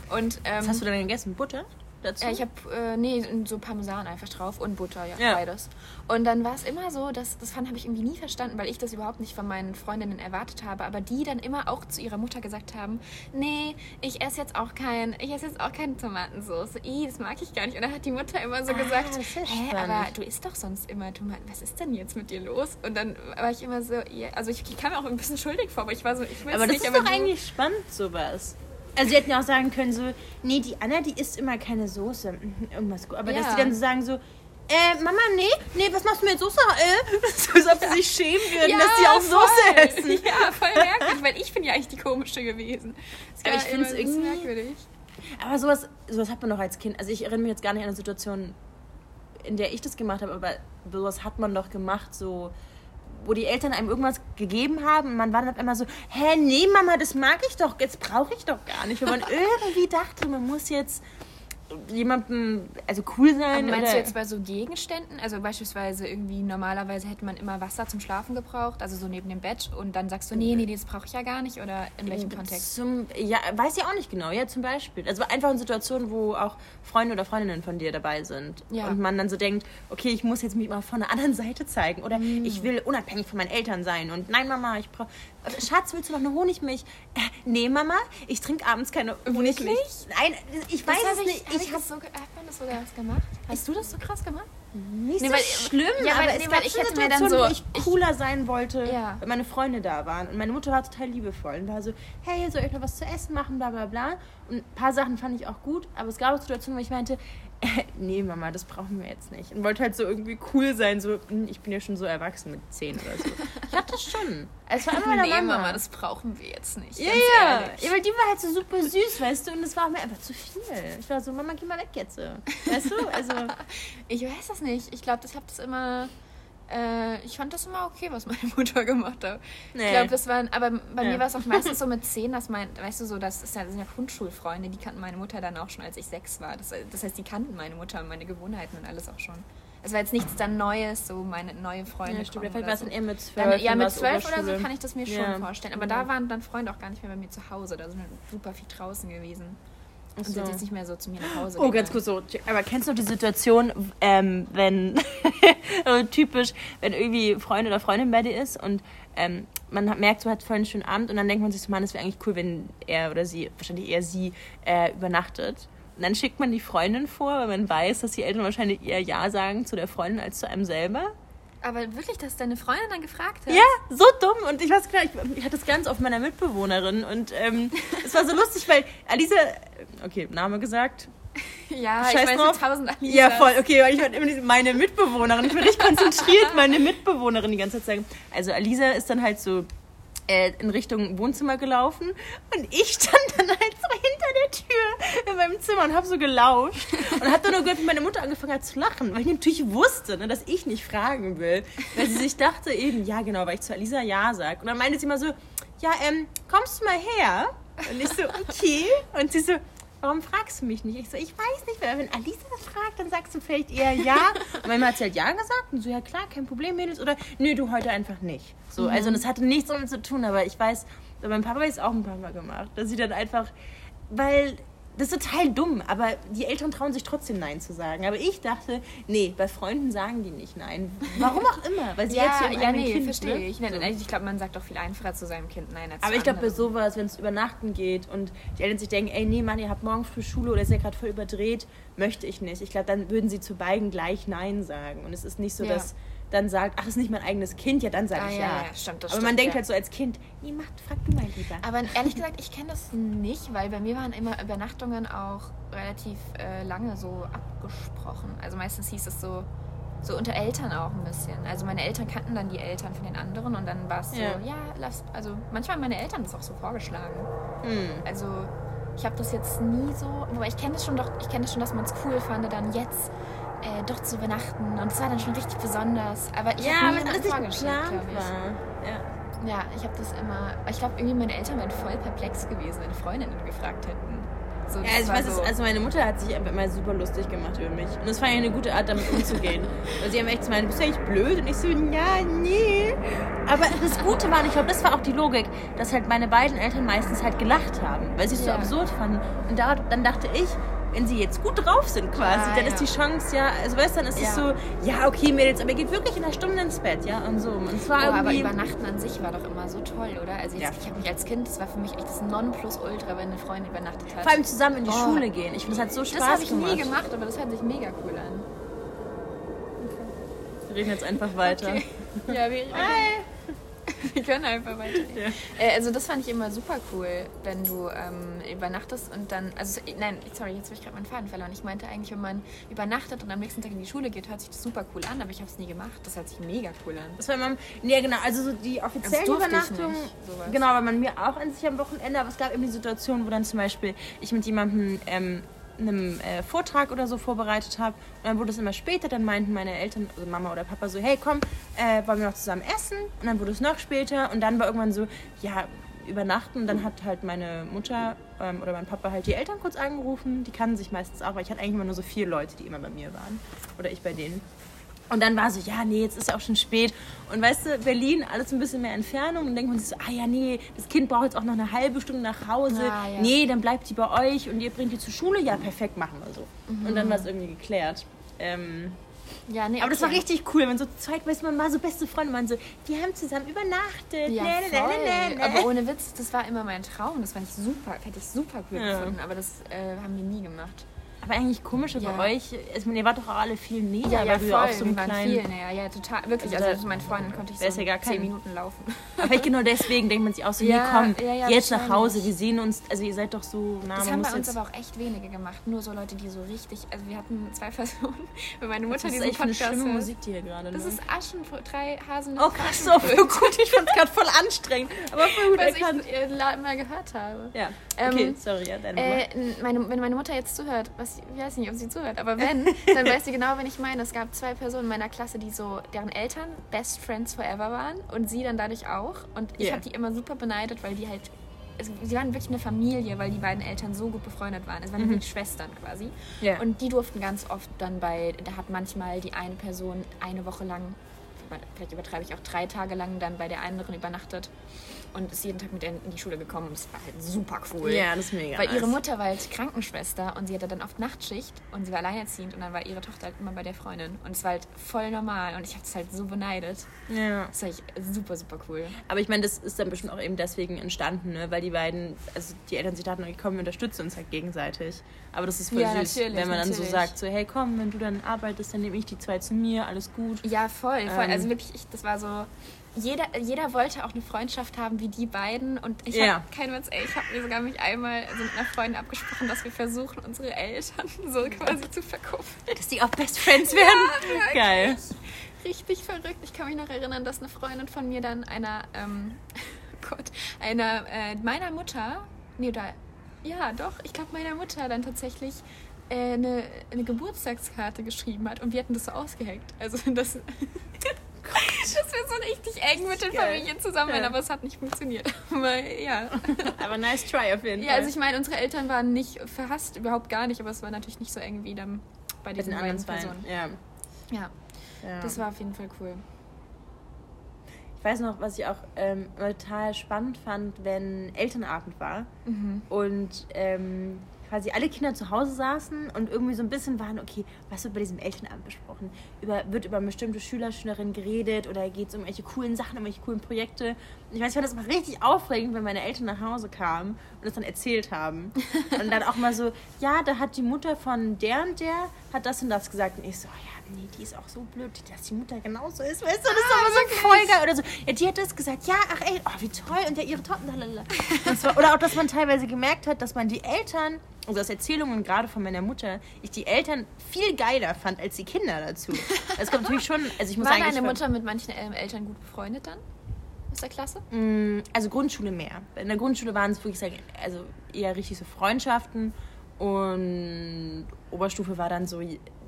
Ja. Und, ähm, Was hast du denn gegessen? Butter? Dazu? Ja, ich habe äh, nee, so Parmesan einfach drauf und Butter, ja, Ja. beides. Und dann war es immer so, dass das fand habe ich irgendwie nie verstanden, weil ich das überhaupt nicht von meinen Freundinnen erwartet habe, aber die dann immer auch zu ihrer Mutter gesagt haben, nee, ich esse jetzt auch kein, ich esse jetzt auch keine Tomatensauce. Ih, das mag ich gar nicht. Und dann hat die Mutter immer so Ah, gesagt, hä, aber du isst doch sonst immer Tomaten. Was ist denn jetzt mit dir los? Und dann war ich immer so, ja, also ich, ich kam mir auch ein bisschen schuldig vor, aber ich war so, ich will aber das nicht, ist aber doch du- eigentlich spannend, sowas. Also sie hätten ja auch sagen können so, nee, die Anna, die isst immer keine Soße. Mhm, Irgendwas gut. Aber dass Ja. die dann so sagen so, äh, Mama, nee, nee, was machst du mit Soße? Äh? [laughs] So, als ob sie sich schämen würden, Ja, dass sie auch Soße voll. essen. [laughs] Ja, voll merkwürdig, weil ich bin ja eigentlich die komische gewesen. Das Aber ich ein bisschen irgendwie- merkwürdig. Aber sowas, sowas hat man doch als Kind. Also ich erinnere mich jetzt gar nicht an eine Situation, in der ich das gemacht habe, aber sowas hat man doch gemacht, so wo die Eltern einem irgendwas gegeben haben und man war dann auf einmal so, hä, nee, Mama, das mag ich doch, jetzt brauche ich doch gar nicht. Weil man [laughs] irgendwie dachte, man muss jetzt jemandem, also cool Aber sein. meinst oder, du jetzt bei so Gegenständen? Also beispielsweise irgendwie normalerweise hätte man immer Wasser zum Schlafen gebraucht, also so neben dem Bett und dann sagst du, nee, nee, das brauche ich ja gar nicht oder in welchem Kontext? Zum, ja, weiß ich auch nicht genau, ja, zum Beispiel. Also einfach in Situationen, wo auch Freunde oder Freundinnen von dir dabei sind. Ja. Und man dann so denkt, okay, ich muss jetzt mich mal von der anderen [laughs] Seite zeigen. Oder Mm. ich will unabhängig von meinen Eltern sein. Und nein, Mama, ich brauche. Schatz, willst du noch eine Honigmilch? Äh, nee, Mama, ich trinke abends keine Honigmilch. Nein, ich weiß Das es hab nicht. hab Ich ich habe so, hat man das sogar was gemacht? Hast du das so krass gemacht? nicht Nee, so weil- schlimm, ja, weil- aber nee, es weil gab ich hätte mir dann so- wo ich cooler sein wollte, Ja. wenn meine Freunde da waren. Und meine Mutter war total liebevoll und war so, hey, soll ich noch was zu essen machen, bla bla bla. Und ein paar Sachen fand ich auch gut, aber es gab auch Situationen, wo ich meinte, [laughs] nee, Mama, das brauchen wir jetzt nicht. Und wollte halt so irgendwie cool sein, so, hm, ich bin ja schon so erwachsen mit zehn oder so. Ich hatte das schon. Es war immer [laughs] nee, Mama. Mama, das brauchen wir jetzt nicht. ja, ja. ehrlich. ja, weil die war halt so super süß, weißt du, und es war mir einfach zu viel. Ich war so, Mama, geh mal weg jetzt. Weißt du, also... [laughs] Ich weiß das nicht. Ich glaube, ich habe das immer. Äh, ich fand das immer okay, was meine [laughs] Mutter gemacht hat. Nee. Ich glaube, das waren. Aber bei Ja. mir war es auch meistens so mit [laughs] zehn, dass mein. Weißt du, so, das, ist ja, das sind ja Grundschulfreunde, die kannten meine Mutter dann auch schon, als ich sechs war. Das, das heißt, die kannten meine Mutter und meine Gewohnheiten und alles auch schon. Es war jetzt nichts dann Neues, so meine neue Freunde. Ja, stimmt. Vielleicht war es so. dann eher mit zwölf. Dann, ja, dann mit zwölf oder so kann ich das mir schon Ja. vorstellen. Aber Ja. da waren dann Freunde auch gar nicht mehr bei mir zu Hause. Da sind wir super viel draußen gewesen. Und so. jetzt nicht mehr so zu mir nach Hause. Oh, ganz kurz so. Aber kennst du die Situation, ähm, wenn [laughs] typisch, wenn irgendwie Freund oder Freundin bei dir ist und ähm, man hat, merkt, so hat voll einen schönen Abend und dann denkt man sich so, Mann, es wäre eigentlich cool, wenn er oder sie, wahrscheinlich eher sie, äh, übernachtet. Und dann schickt man die Freundin vor, weil man weiß, dass die Eltern wahrscheinlich eher Ja sagen zu der Freundin als zu einem selber. Aber wirklich, dass deine Freundin dann gefragt hat? Ja, so dumm. Und ich weiß klar, ich, ich hatte das ganz oft meiner Mitbewohnerin und ähm, es war so lustig, weil Alisa, okay, Name gesagt, [laughs] Ja, Scheiß ich weiß drauf. nicht, tausend Alisas. Ja, voll, okay, weil ich war immer diese, meine Mitbewohnerin. Ich war richtig konzentriert, meine Mitbewohnerin die ganze Zeit sagen. Also Alisa ist dann halt so äh, in Richtung Wohnzimmer gelaufen und ich stand [laughs] dann halt so hinter der Tür in meinem Zimmer und habe so gelauscht und habe dann nur gehört, wie meine Mutter angefangen hat zu lachen, weil ich natürlich wusste, ne, dass ich nicht fragen will, weil sie sich dachte eben, ja genau, weil ich zu Alisa ja sag. Und dann meinte sie mal so, ja, ähm, kommst du mal her? Und ich so, okay. Und sie so, warum fragst du mich nicht? Ich so, ich weiß nicht, weil wenn Alisa das fragt, dann sagst du vielleicht eher ja. [laughs] Und manchmal hat sie halt ja gesagt und so, ja klar, kein Problem, Mädels. Oder, nö, du heute einfach nicht. So, also, und das hatte nichts damit zu tun, aber ich weiß, meinem Papa es auch ein paar Mal gemacht, dass sie dann einfach, weil das ist total dumm, aber die Eltern trauen sich trotzdem Nein zu sagen. Aber ich dachte, nee, bei Freunden sagen die nicht Nein. Warum auch immer, weil sie jetzt Ja, ihrem ja, nee, kind, verstehe ne? ich. So. Ich glaube, man sagt doch viel einfacher zu seinem Kind Nein als Aber ich glaube, bei sowas, wenn es übernachten geht und die Eltern sich denken, ey, nee, Mann, ihr habt morgen früh Schule oder ist ja gerade voll überdreht, möchte ich nicht. Ich glaube, dann würden sie zu beiden gleich Nein sagen. Und es ist nicht so, Ja. dass dann sagt, ach, ist nicht mein eigenes Kind, ja, dann sage Ah, ich ja, ja. ja, stimmt, das Aber man stimmt, denkt ja. halt so als Kind, nee, mach, frag du mal lieber. Aber ehrlich [laughs] gesagt, ich kenne das nicht, weil bei mir waren immer Übernachtungen auch relativ äh, lange so abgesprochen. Also meistens hieß es so, so unter Eltern auch ein bisschen. Also meine Eltern kannten dann die Eltern von den anderen und dann war es so, Ja. ja, lass, also manchmal haben meine Eltern das auch so vorgeschlagen. Hm. Also ich habe das jetzt nie so, wobei ich kenne das schon doch, ich kenne das schon, dass man es cool fand, dann jetzt äh, doch zu übernachten und es war dann schon richtig besonders. Aber ich Ja, habe nicht vorgeschlagen, geplant glaube ich. war. Ja. Ja, ich habe das immer. Ich glaube, irgendwie meine Eltern wären voll perplex gewesen, wenn Freundinnen gefragt hätten. So, Ja, also ich weiß, so, also meine Mutter hat sich einfach immer super lustig gemacht über mich. Und das war ja eine gute Art, damit umzugehen. [laughs] Weil sie haben echt gemeint, bist du eigentlich blöd? Und ich so, ja, nee. Aber das Gute war, und ich glaube, das war auch die Logik, dass halt meine beiden Eltern meistens halt gelacht haben, weil sie es so Ja. absurd fanden. Und da, dann dachte ich, wenn sie jetzt gut drauf sind quasi, Ja, dann ja. ist die Chance ja, also weißt du, dann ist es Ja. so, ja, okay, Mädels, aber ihr geht wirklich in einer Stunde ins Bett, ja, und so. Und es war oh, aber. Übernachten an sich war doch immer so toll, oder? Also jetzt, ich habe mich als Kind, das war für mich echt das Nonplusultra, wenn eine Freundin übernachtet hat. vor allem zusammen in die Oh. Schule gehen. Ich finde, das hat so Spaß das habe ich gemacht. nie gemacht, aber das hört sich mega cool an. Wir reden jetzt einfach weiter. Okay. Ja, wir, Hi. [laughs] Wir können einfach weiterreden. Ja. Äh, also das fand ich immer super cool, wenn du ähm, übernachtest und dann, also nein, sorry, jetzt habe ich gerade meinen Faden verloren. Ich meinte eigentlich, wenn man übernachtet und am nächsten Tag in die Schule geht, hört sich das super cool an, aber ich habe es nie gemacht. Das hört sich mega cool an. Das war immer, nee, genau, also so die offizielle Das durfte ich Übernachtung, nicht, sowas. genau, weil man mir auch an sich am Wochenende, aber es gab irgendwie Situationen, wo dann zum Beispiel ich mit jemandem ähm, einen äh, Vortrag oder so vorbereitet habe und dann wurde es immer später, dann meinten meine Eltern, also Mama oder Papa so, hey komm, äh, wollen wir noch zusammen essen? Und dann wurde es noch später und dann war irgendwann so, ja, übernachten und dann hat halt meine Mutter ähm, oder mein Papa halt die Eltern kurz angerufen, die kannten sich meistens auch, weil ich hatte eigentlich immer nur so vier Leute, die immer bei mir waren oder ich bei denen. Und dann war so, ja, nee, jetzt ist ja auch schon spät. Und weißt du, Berlin, alles ein bisschen mehr Entfernung. Und dann denkt man sich so, ah ja, nee, das Kind braucht jetzt auch noch eine halbe Stunde nach Hause. Ah, ja. Nee, dann bleibt die bei euch und ihr bringt die zur Schule. Ja, perfekt, machen wir so. Und dann war es irgendwie geklärt. Ähm, Ja, nee, aber das war okay. richtig cool, wenn so zweit, weißt man war so beste Freunde, man so, die haben zusammen übernachtet. Ja, Ne, ne, ne, ne, voll. ne, Aber ne. ohne Witz, das war immer mein Traum. Das fand ich super, hätte ich super cool Ja. gefunden. Aber das äh, haben wir nie gemacht. Aber eigentlich komisch, Ja. bei euch, ich meine, ihr wart doch alle viel näher, weil du ja auf so einem kleinen... viel näher. Ja, total. Wirklich, Also also, zu meinen Freunden konnte ich ist so ja gar zehn Minuten laufen. [laughs] Aber vielleicht genau deswegen denkt man sich auch so, Ja, nee, komm, ja, ja, jetzt nach. Hause, wir sehen uns, also ihr seid doch so nah, Das haben bei uns jetzt... aber auch echt wenige gemacht. Nur so Leute, die so richtig. Also, wir hatten zwei [laughs] Personen. Wenn meine Das Mutter ist diesen echt eine Podcast schlimme. Musik, die hier gerade Das ist Aschenbröt, drei Haselnüsse. Oh krass, so voll gut. Ich fand's gerade voll anstrengend. Aber voll gut Was erkannt. ich äh, mal gehört habe. Ja, Ähm, okay, sorry, ja, deine. Äh, meine, wenn meine Mutter jetzt zuhört, was, ich weiß nicht, ob sie zuhört, aber [laughs] wenn, dann weiß sie genau, wen ich meine. Es gab zwei Personen in meiner Klasse, die so, deren Eltern Best Friends Forever waren und sie dann dadurch auch. Und ich Yeah. habe die immer super beneidet, weil die halt, also, sie waren wirklich eine Familie, weil die beiden Eltern so gut befreundet waren. Es waren wie Schwestern quasi. Ja. Und die durften ganz oft dann bei, da hat manchmal die eine Person eine Woche lang, vielleicht übertreibe ich auch drei Tage lang dann bei der anderen übernachtet und ist jeden Tag mit denen in die Schule gekommen. Das war halt super cool. ja, das ist mega Weil nice. ihre Mutter war halt Krankenschwester und sie hatte dann oft Nachtschicht und sie war alleinerziehend und dann war ihre Tochter halt immer bei der Freundin. Und es war halt voll normal und ich habe es halt so beneidet. Ja. Das war ich super, super cool. Aber ich meine, das ist dann bestimmt auch eben deswegen entstanden, ne? weil die beiden, also die Eltern sich dachten, okay, komm, wir unterstützen uns halt gegenseitig. Aber das ist voll Ja, süß, wenn man dann so sagt, so, hey, komm, wenn du dann arbeitest, dann nehme ich die zwei zu mir, alles gut. Ja, voll, voll. Ähm. also wirklich, ich, das war so. Jeder, jeder wollte auch eine Freundschaft haben wie die beiden und ich Ja. habe kein Witz, ey, ich habe mir sogar mich einmal also mit einer Freundin abgesprochen, dass wir versuchen, unsere Eltern [laughs] so quasi zu verkaufen. Dass die auch Best Friends werden. wirklich. Geil. Richtig verrückt. Ich kann mich noch erinnern, dass eine Freundin von mir dann einer, ähm, [laughs] Gott, einer, äh, meiner Mutter, nee, oder, ja, doch, ich glaube meiner Mutter dann tatsächlich äh, eine, eine Geburtstagskarte geschrieben hat und wir hatten das so ausgehängt. Also das, [laughs] das wäre so richtig eng mit den Geil. Familien zusammen, Ja. aber es hat nicht funktioniert. [laughs] Aber ja. Aber nice try auf jeden Ja, Fall. also ich meine, unsere Eltern waren nicht verhasst, überhaupt gar nicht, aber es war natürlich nicht so eng wie dann bei diesen den beiden anderen. Personen. Ja. Ja, ja. das war auf jeden Fall cool. Ich weiß noch, was ich auch ähm, total spannend fand, wenn Elternabend war Mhm. und ähm, quasi alle Kinder zu Hause saßen und irgendwie so ein bisschen waren, okay, was wird bei diesem Elternabend besprochen? Über, wird über bestimmte Schüler, Schülerinnen geredet oder geht es um irgendwelche coolen Sachen, um irgendwelche coolen Projekte? Ich weiß, ich fand das immer richtig aufregend, wenn meine Eltern nach Hause kamen und das dann erzählt haben. [laughs] Und dann auch mal so, ja, da hat die Mutter von der und der, hat das und das gesagt. Und ich so, ja, nee, die ist auch so blöd, dass die Mutter genauso ist, weißt du? Das ist aber so voll geil. Oder so, ja, die hat das gesagt, ja, ach ey, oh, wie toll. Und ja, ihre Tochter. Das war, oder auch, dass man teilweise gemerkt hat, dass man die Eltern, also aus Erzählungen gerade von meiner Mutter, ich die Eltern viel geiler fand als die Kinder dazu. Es kommt natürlich schon, also ich muss War sagen, deine war- Mutter mit manchen ähm, Eltern gut befreundet dann? Aus der Klasse? Mm, Also Grundschule mehr. In der Grundschule waren es wirklich also eher richtig so Freundschaften und Oberstufe war dann so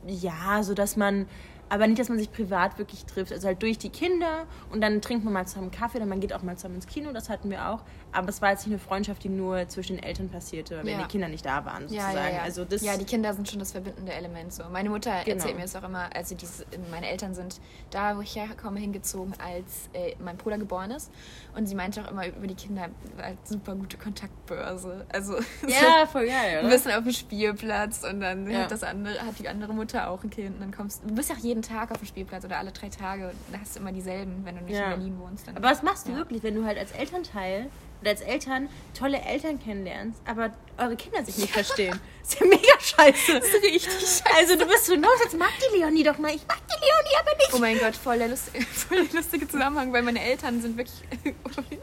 ja, so dass man aber nicht, dass man sich privat wirklich trifft, also halt durch die Kinder und dann trinkt man mal zusammen Kaffee, dann man geht auch mal zusammen ins Kino, das hatten wir auch, aber es war jetzt nicht eine Freundschaft, die nur zwischen den Eltern passierte, wenn Ja. die Kinder nicht da waren Ja, sozusagen. ja, ja. Also das ja, die Kinder sind schon das verbindende Element. So. Meine Mutter Genau. erzählt mir das auch immer, also diese, meine Eltern sind da, wo ich herkomme, hingezogen, als äh, mein Bruder geboren ist. Und sie meinte auch immer über die Kinder, halt super gute Kontaktbörse. Also [laughs] ja, voll geil, oder? bist dann auf dem Spielplatz und dann Ja. hat, das andere, hat die andere Mutter auch ein Kind. Und dann kommst du bist ja auch jeden Tag auf dem Spielplatz oder alle drei Tage. Und da hast du immer dieselben, wenn du nicht Ja. in Berlin wohnst. Aber was machst du Ja. wirklich, wenn du halt als Elternteil oder als Eltern tolle Eltern kennenlernst, aber eure Kinder sich nicht verstehen. Das ist ja mega scheiße. Das ist richtig scheiße. Also du bist so, los, jetzt mag die Leonie doch mal. Ich mag die Leonie aber nicht. Oh mein Gott, voll der, lustige, [laughs] voll der lustige Zusammenhang, weil meine Eltern sind wirklich... [laughs]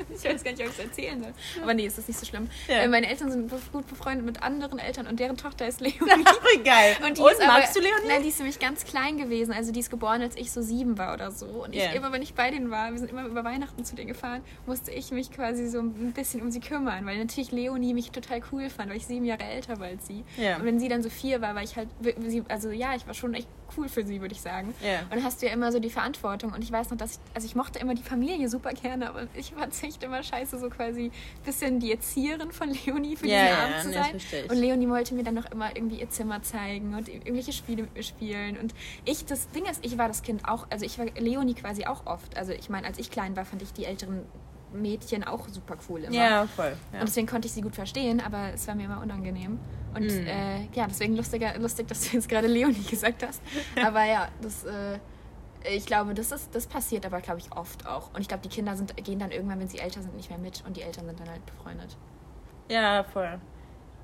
ich weiß gar nicht, ob ich es erzählen soll. Aber nee, ist das nicht so schlimm. Ja. Äh, meine Eltern sind gut befreundet mit anderen Eltern und deren Tochter ist [laughs] Leonie. Geil. Und, die und ist magst aber, du Leonie? Nein, die ist nämlich ganz klein gewesen. Also die ist geboren, als ich so sieben war oder so. Und yeah. ich immer, wenn ich bei denen war, wir sind immer über Weihnachten zu denen gefahren, musste ich mich quasi so ein bisschen um sie kümmern, weil natürlich Leonie mich total cool fand, weil ich sieben Jahre älter war als sie. Yeah. Und wenn sie dann so vier war, war ich halt, also ja, ich war schon echt cool für sie, würde ich sagen. Yeah. Und dann hast du ja immer so die Verantwortung. Und ich weiß noch, dass ich, also ich mochte immer die Familie super gerne, aber ich fand es echt immer scheiße, so quasi ein bisschen die Erzieherin von Leonie für yeah, diesen Abend zu sein. Nee, und Leonie wollte mir dann noch immer irgendwie ihr Zimmer zeigen und irgendwelche Spiele mit mir spielen. Und ich, das Ding ist, ich war das Kind auch, also ich war Leonie quasi auch oft. Also ich meine, als ich klein war, fand ich die älteren Mädchen auch super cool immer. Ja, voll. Ja. Und deswegen konnte ich sie gut verstehen, aber es war mir immer unangenehm. Und mhm. äh, ja, deswegen lustiger, lustig, dass du jetzt gerade Leonie [laughs] gesagt hast. [laughs] aber ja, das, äh, ich glaube, das, ist, das passiert aber, glaube ich, oft auch. Und ich glaube, die Kinder sind, gehen dann irgendwann, wenn sie älter sind, nicht mehr mit und die Eltern sind dann halt befreundet. Ja, voll.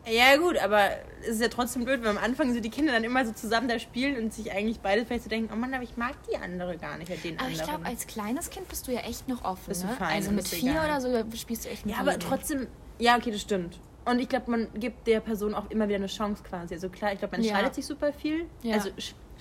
Ja, gut, aber es ist ja trotzdem blöd, wenn am Anfang so die Kinder dann immer so zusammen da spielen und sich eigentlich beide vielleicht so denken, oh Mann, aber ich mag die andere gar nicht, den aber anderen. ich glaube, als kleines Kind bist du ja echt noch offen, bist ne? Fein, also mit vier egal. oder so spielst du echt mit Ja, aber trotzdem, ja, okay, das stimmt. Und ich glaube, man gibt der Person auch immer wieder eine Chance quasi. Also klar, ich glaube, man ja. scheidet sich super viel. Ja. Also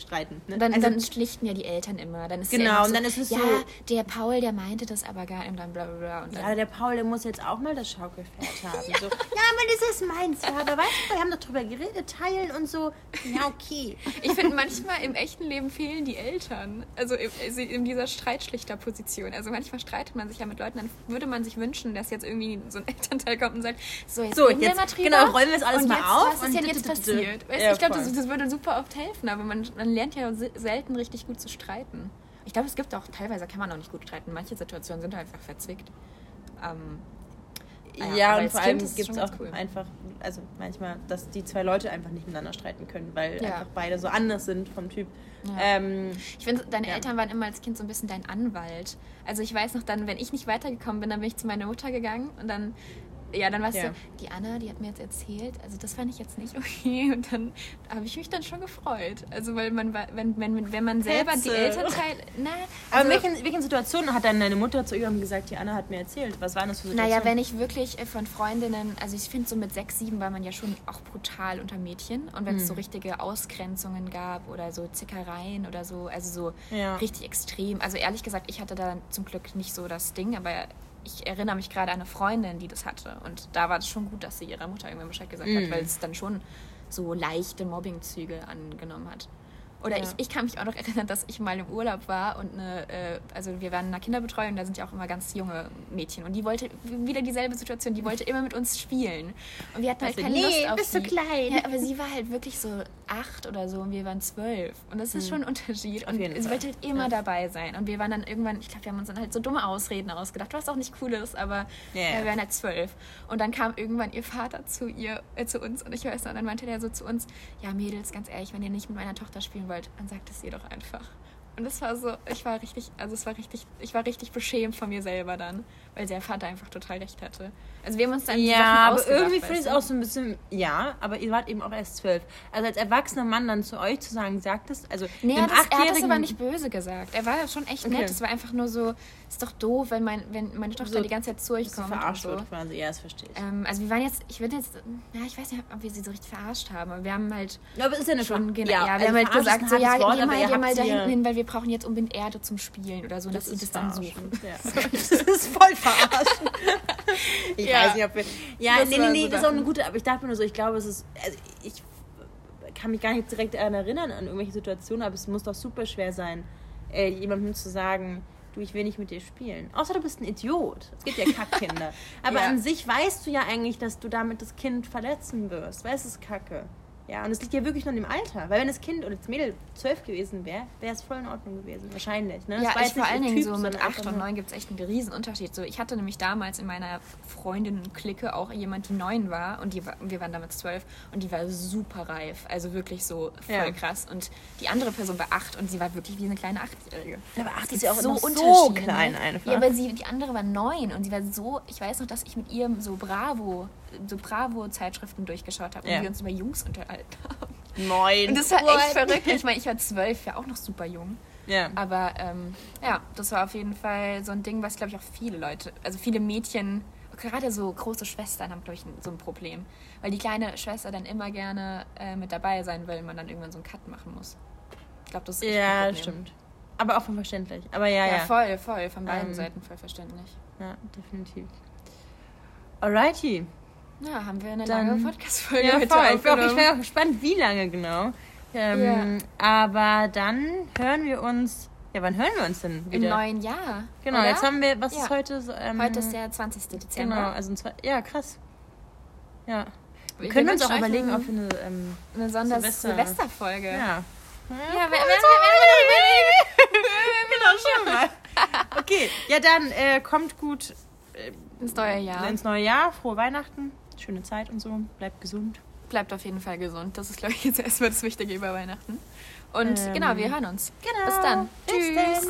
streiten. Ne? Dann, also, dann schlichten ja die Eltern immer. Dann ist genau, ja und dann ist es ja, so. Ja, der Paul, der meinte das aber gar nicht. Und dann bla bla bla. Und dann ja, der Paul, der muss jetzt auch mal das Schaukelpferd [laughs] haben. ja. So, ja, aber das ist meins. Ja, aber weißt du, wir haben doch drüber geredet, teilen und so. Ja, okay. Ich finde, manchmal im echten Leben fehlen die Eltern. Also in, in dieser Streitschlichterposition. Also manchmal streitet man sich ja mit Leuten, dann würde man sich wünschen, dass jetzt irgendwie so ein [laughs] Elternteil kommt und sagt, so, jetzt, so, jetzt wir mal drüber. Genau, räumen wir es alles mal jetzt, auf. Was ist denn jetzt passiert? ich glaube, das, das würde super oft helfen, aber man, man lernt ja selten richtig gut zu streiten. Ich glaube, es gibt auch teilweise kann man auch nicht gut streiten. Manche Situationen sind einfach verzwickt. Ähm, ja, ja und vor allem gibt es auch cool. einfach, also manchmal, dass die zwei Leute einfach nicht miteinander streiten können, weil ja. einfach beide so anders sind vom Typ. Ja. Ähm, ich finde, deine. Eltern waren immer als Kind so ein bisschen dein Anwalt. Also ich weiß noch dann, wenn ich nicht weitergekommen bin, dann bin ich zu meiner Mutter gegangen und dann ja, dann weißt ja. du, die Anna, die hat mir jetzt erzählt, also das fand ich jetzt nicht [laughs] okay. Und dann habe ich mich dann schon gefreut. Also weil man, wenn, wenn, wenn man selber Hetze. die Elternteile. [laughs] Na, also, Aber in welchen, welchen Situationen hat dann deine Mutter zu ihrem gesagt, die Anna hat mir erzählt? Was waren das für Situationen? Naja, wenn ich wirklich äh, von Freundinnen, also ich finde so mit sechs, sieben war man ja schon auch brutal unter Mädchen. Und wenn hm. es so richtige Ausgrenzungen gab oder so Zickereien oder so, also so ja. richtig extrem. Also ehrlich gesagt, ich hatte da zum Glück nicht so das Ding, aber ich erinnere mich gerade an eine Freundin, die das hatte. Und da war es schon gut, dass sie ihrer Mutter irgendwann Bescheid gesagt mm. hat, weil es dann schon so leichte Mobbingzüge angenommen hat. Oder ja. ich, ich kann mich auch noch erinnern, dass ich mal im Urlaub war und eine, äh, also wir waren in einer Kinderbetreuung, da sind ja auch immer ganz junge Mädchen und die wollte wieder dieselbe Situation, die wollte immer mit uns spielen. Und wir hatten halt also, keine nee, Lust auf bist sie. du klein. Ja, aber sie war halt wirklich so acht oder so und wir waren zwölf. Und das ist hm. schon ein Unterschied. und sie wollte halt immer ja. dabei sein. Und wir waren dann irgendwann, ich glaube, wir haben uns dann halt so dumme Ausreden ausgedacht, was auch nicht cool ist, aber yeah. wir waren halt zwölf. Und dann kam irgendwann ihr Vater zu ihr, äh, zu uns und ich weiß noch, und dann meinte der so zu uns, ja Mädels, ganz ehrlich, wenn ihr nicht mit meiner Tochter spielen wollt, dann sagt es ihr doch einfach. Und das war so, ich war richtig, also es war richtig, ich war richtig beschämt von mir selber dann, weil der Vater einfach total recht hatte. Also wir haben uns dann Ja, aber irgendwie finde ich es auch so ein bisschen, ja, aber ihr wart eben auch erst zwölf. Also als erwachsener Mann dann zu euch zu sagen, sagt es, also nee, er, das, er hat das aber nicht böse gesagt. Er war ja schon echt nett. Es war einfach nur so, ist doch doof, wenn, mein, wenn meine Tochter so, die ganze Zeit zu euch kommt. Verarscht so. wird quasi, ja, das verstehe ich. Ähm, also wir waren jetzt, ich würde jetzt, ja, ich weiß nicht, ob wir sie so richtig verarscht haben, aber wir haben halt ja, aber ist ja eine schon, genau, ja, ja, wir also haben halt gesagt, so, ja, Wort, geh mal, geh mal da hinten hin, weil wir brauchen jetzt unbedingt Erde zum Spielen oder so, das dass sie das dann suchen. Ja. [laughs] das ist voll verarscht. ich ja. weiß nicht, ob wir. Ja, das nee, nee, nee, so das ist auch eine gute, aber ich dachte mir nur so, ich glaube, es ist. Also ich kann mich gar nicht direkt daran erinnern, an irgendwelche Situationen, aber es muss doch super schwer sein, äh, jemandem zu sagen, du, ich will nicht mit dir spielen. Außer du bist ein Idiot. Es gibt ja Kackkinder. [laughs] aber ja. an sich weißt du ja eigentlich, dass du damit das Kind verletzen wirst. Weißt du, es ist Kacke. Ja, und es liegt ja wirklich nur an dem Alter. Weil wenn das Kind oder das Mädel zwölf gewesen wäre, wäre es voll in Ordnung gewesen. Wahrscheinlich. Ne? Ja, ich vor allen Dingen Typ, so mit sondern 8 einfach und 9 gibt es echt einen riesen Unterschied. So, ich hatte nämlich damals in meiner Freundinnen-Clique auch jemand, die 9 war und die war, wir waren damals 12 und die war super reif. Also wirklich so voll Ja. krass. Und die andere Person war 8 und sie war wirklich wie eine kleine 8-Jährige. Aber acht ist ja auch noch so Unterschiede, klein ne? einfach. Ja, aber sie, die andere war 9 und sie war so, ich weiß noch, dass ich mit ihr so Bravo, so Bravo-Zeitschriften durchgeschaut habe und Ja. wir uns über Jungs unterhalten haben. Neun. Und das war echt verrückt. [laughs] Ich meine, ich war 12, ja auch noch super jung. Ja. Aber ähm, ja, das war auf jeden Fall so ein Ding, was, glaube ich, auch viele Leute, also viele Mädchen, gerade so große Schwestern haben, glaube ich, so ein Problem. Weil die kleine Schwester dann immer gerne äh, mit dabei sein will, man dann irgendwann so einen Cut machen muss. Ich glaube, das ist ein Ja, das stimmt. Aber auch verständlich. Aber ja, Ja, ja. voll, voll, von beiden Ähm, Seiten voll verständlich. Ja, definitiv. Alrighty. Ja, haben wir eine Dann- lange Podcast-Folge Ja, heute voll. Ich bin auch- ich gespannt, wie lange genau. Ähm, Aber dann hören wir uns. Ja, wann hören wir uns denn Im wieder? neuen Jahr. genau, oder? jetzt haben wir. Was Ja. ist heute? So, ähm, Heute ist der 20. Dezember. Genau, also ein zwei, ja, krass. Ja. Wir Wir können uns auch überlegen, ob wir eine. Ähm, Eine Sonder Silvester- Silvesterfolge. ja. Ja, wer, wer, wer, genau, schon mal. Okay, ja, dann äh, kommt gut äh, ins neue Jahr. ins neue Jahr. Frohe Weihnachten, schöne Zeit und so. Bleibt gesund. Bleibt auf jeden Fall gesund. Das ist, glaube ich, jetzt erstmal das Wichtige über Weihnachten. Und Ähm, genau, wir hören uns. Genau. Bis dann. Bis Tschüss. dann.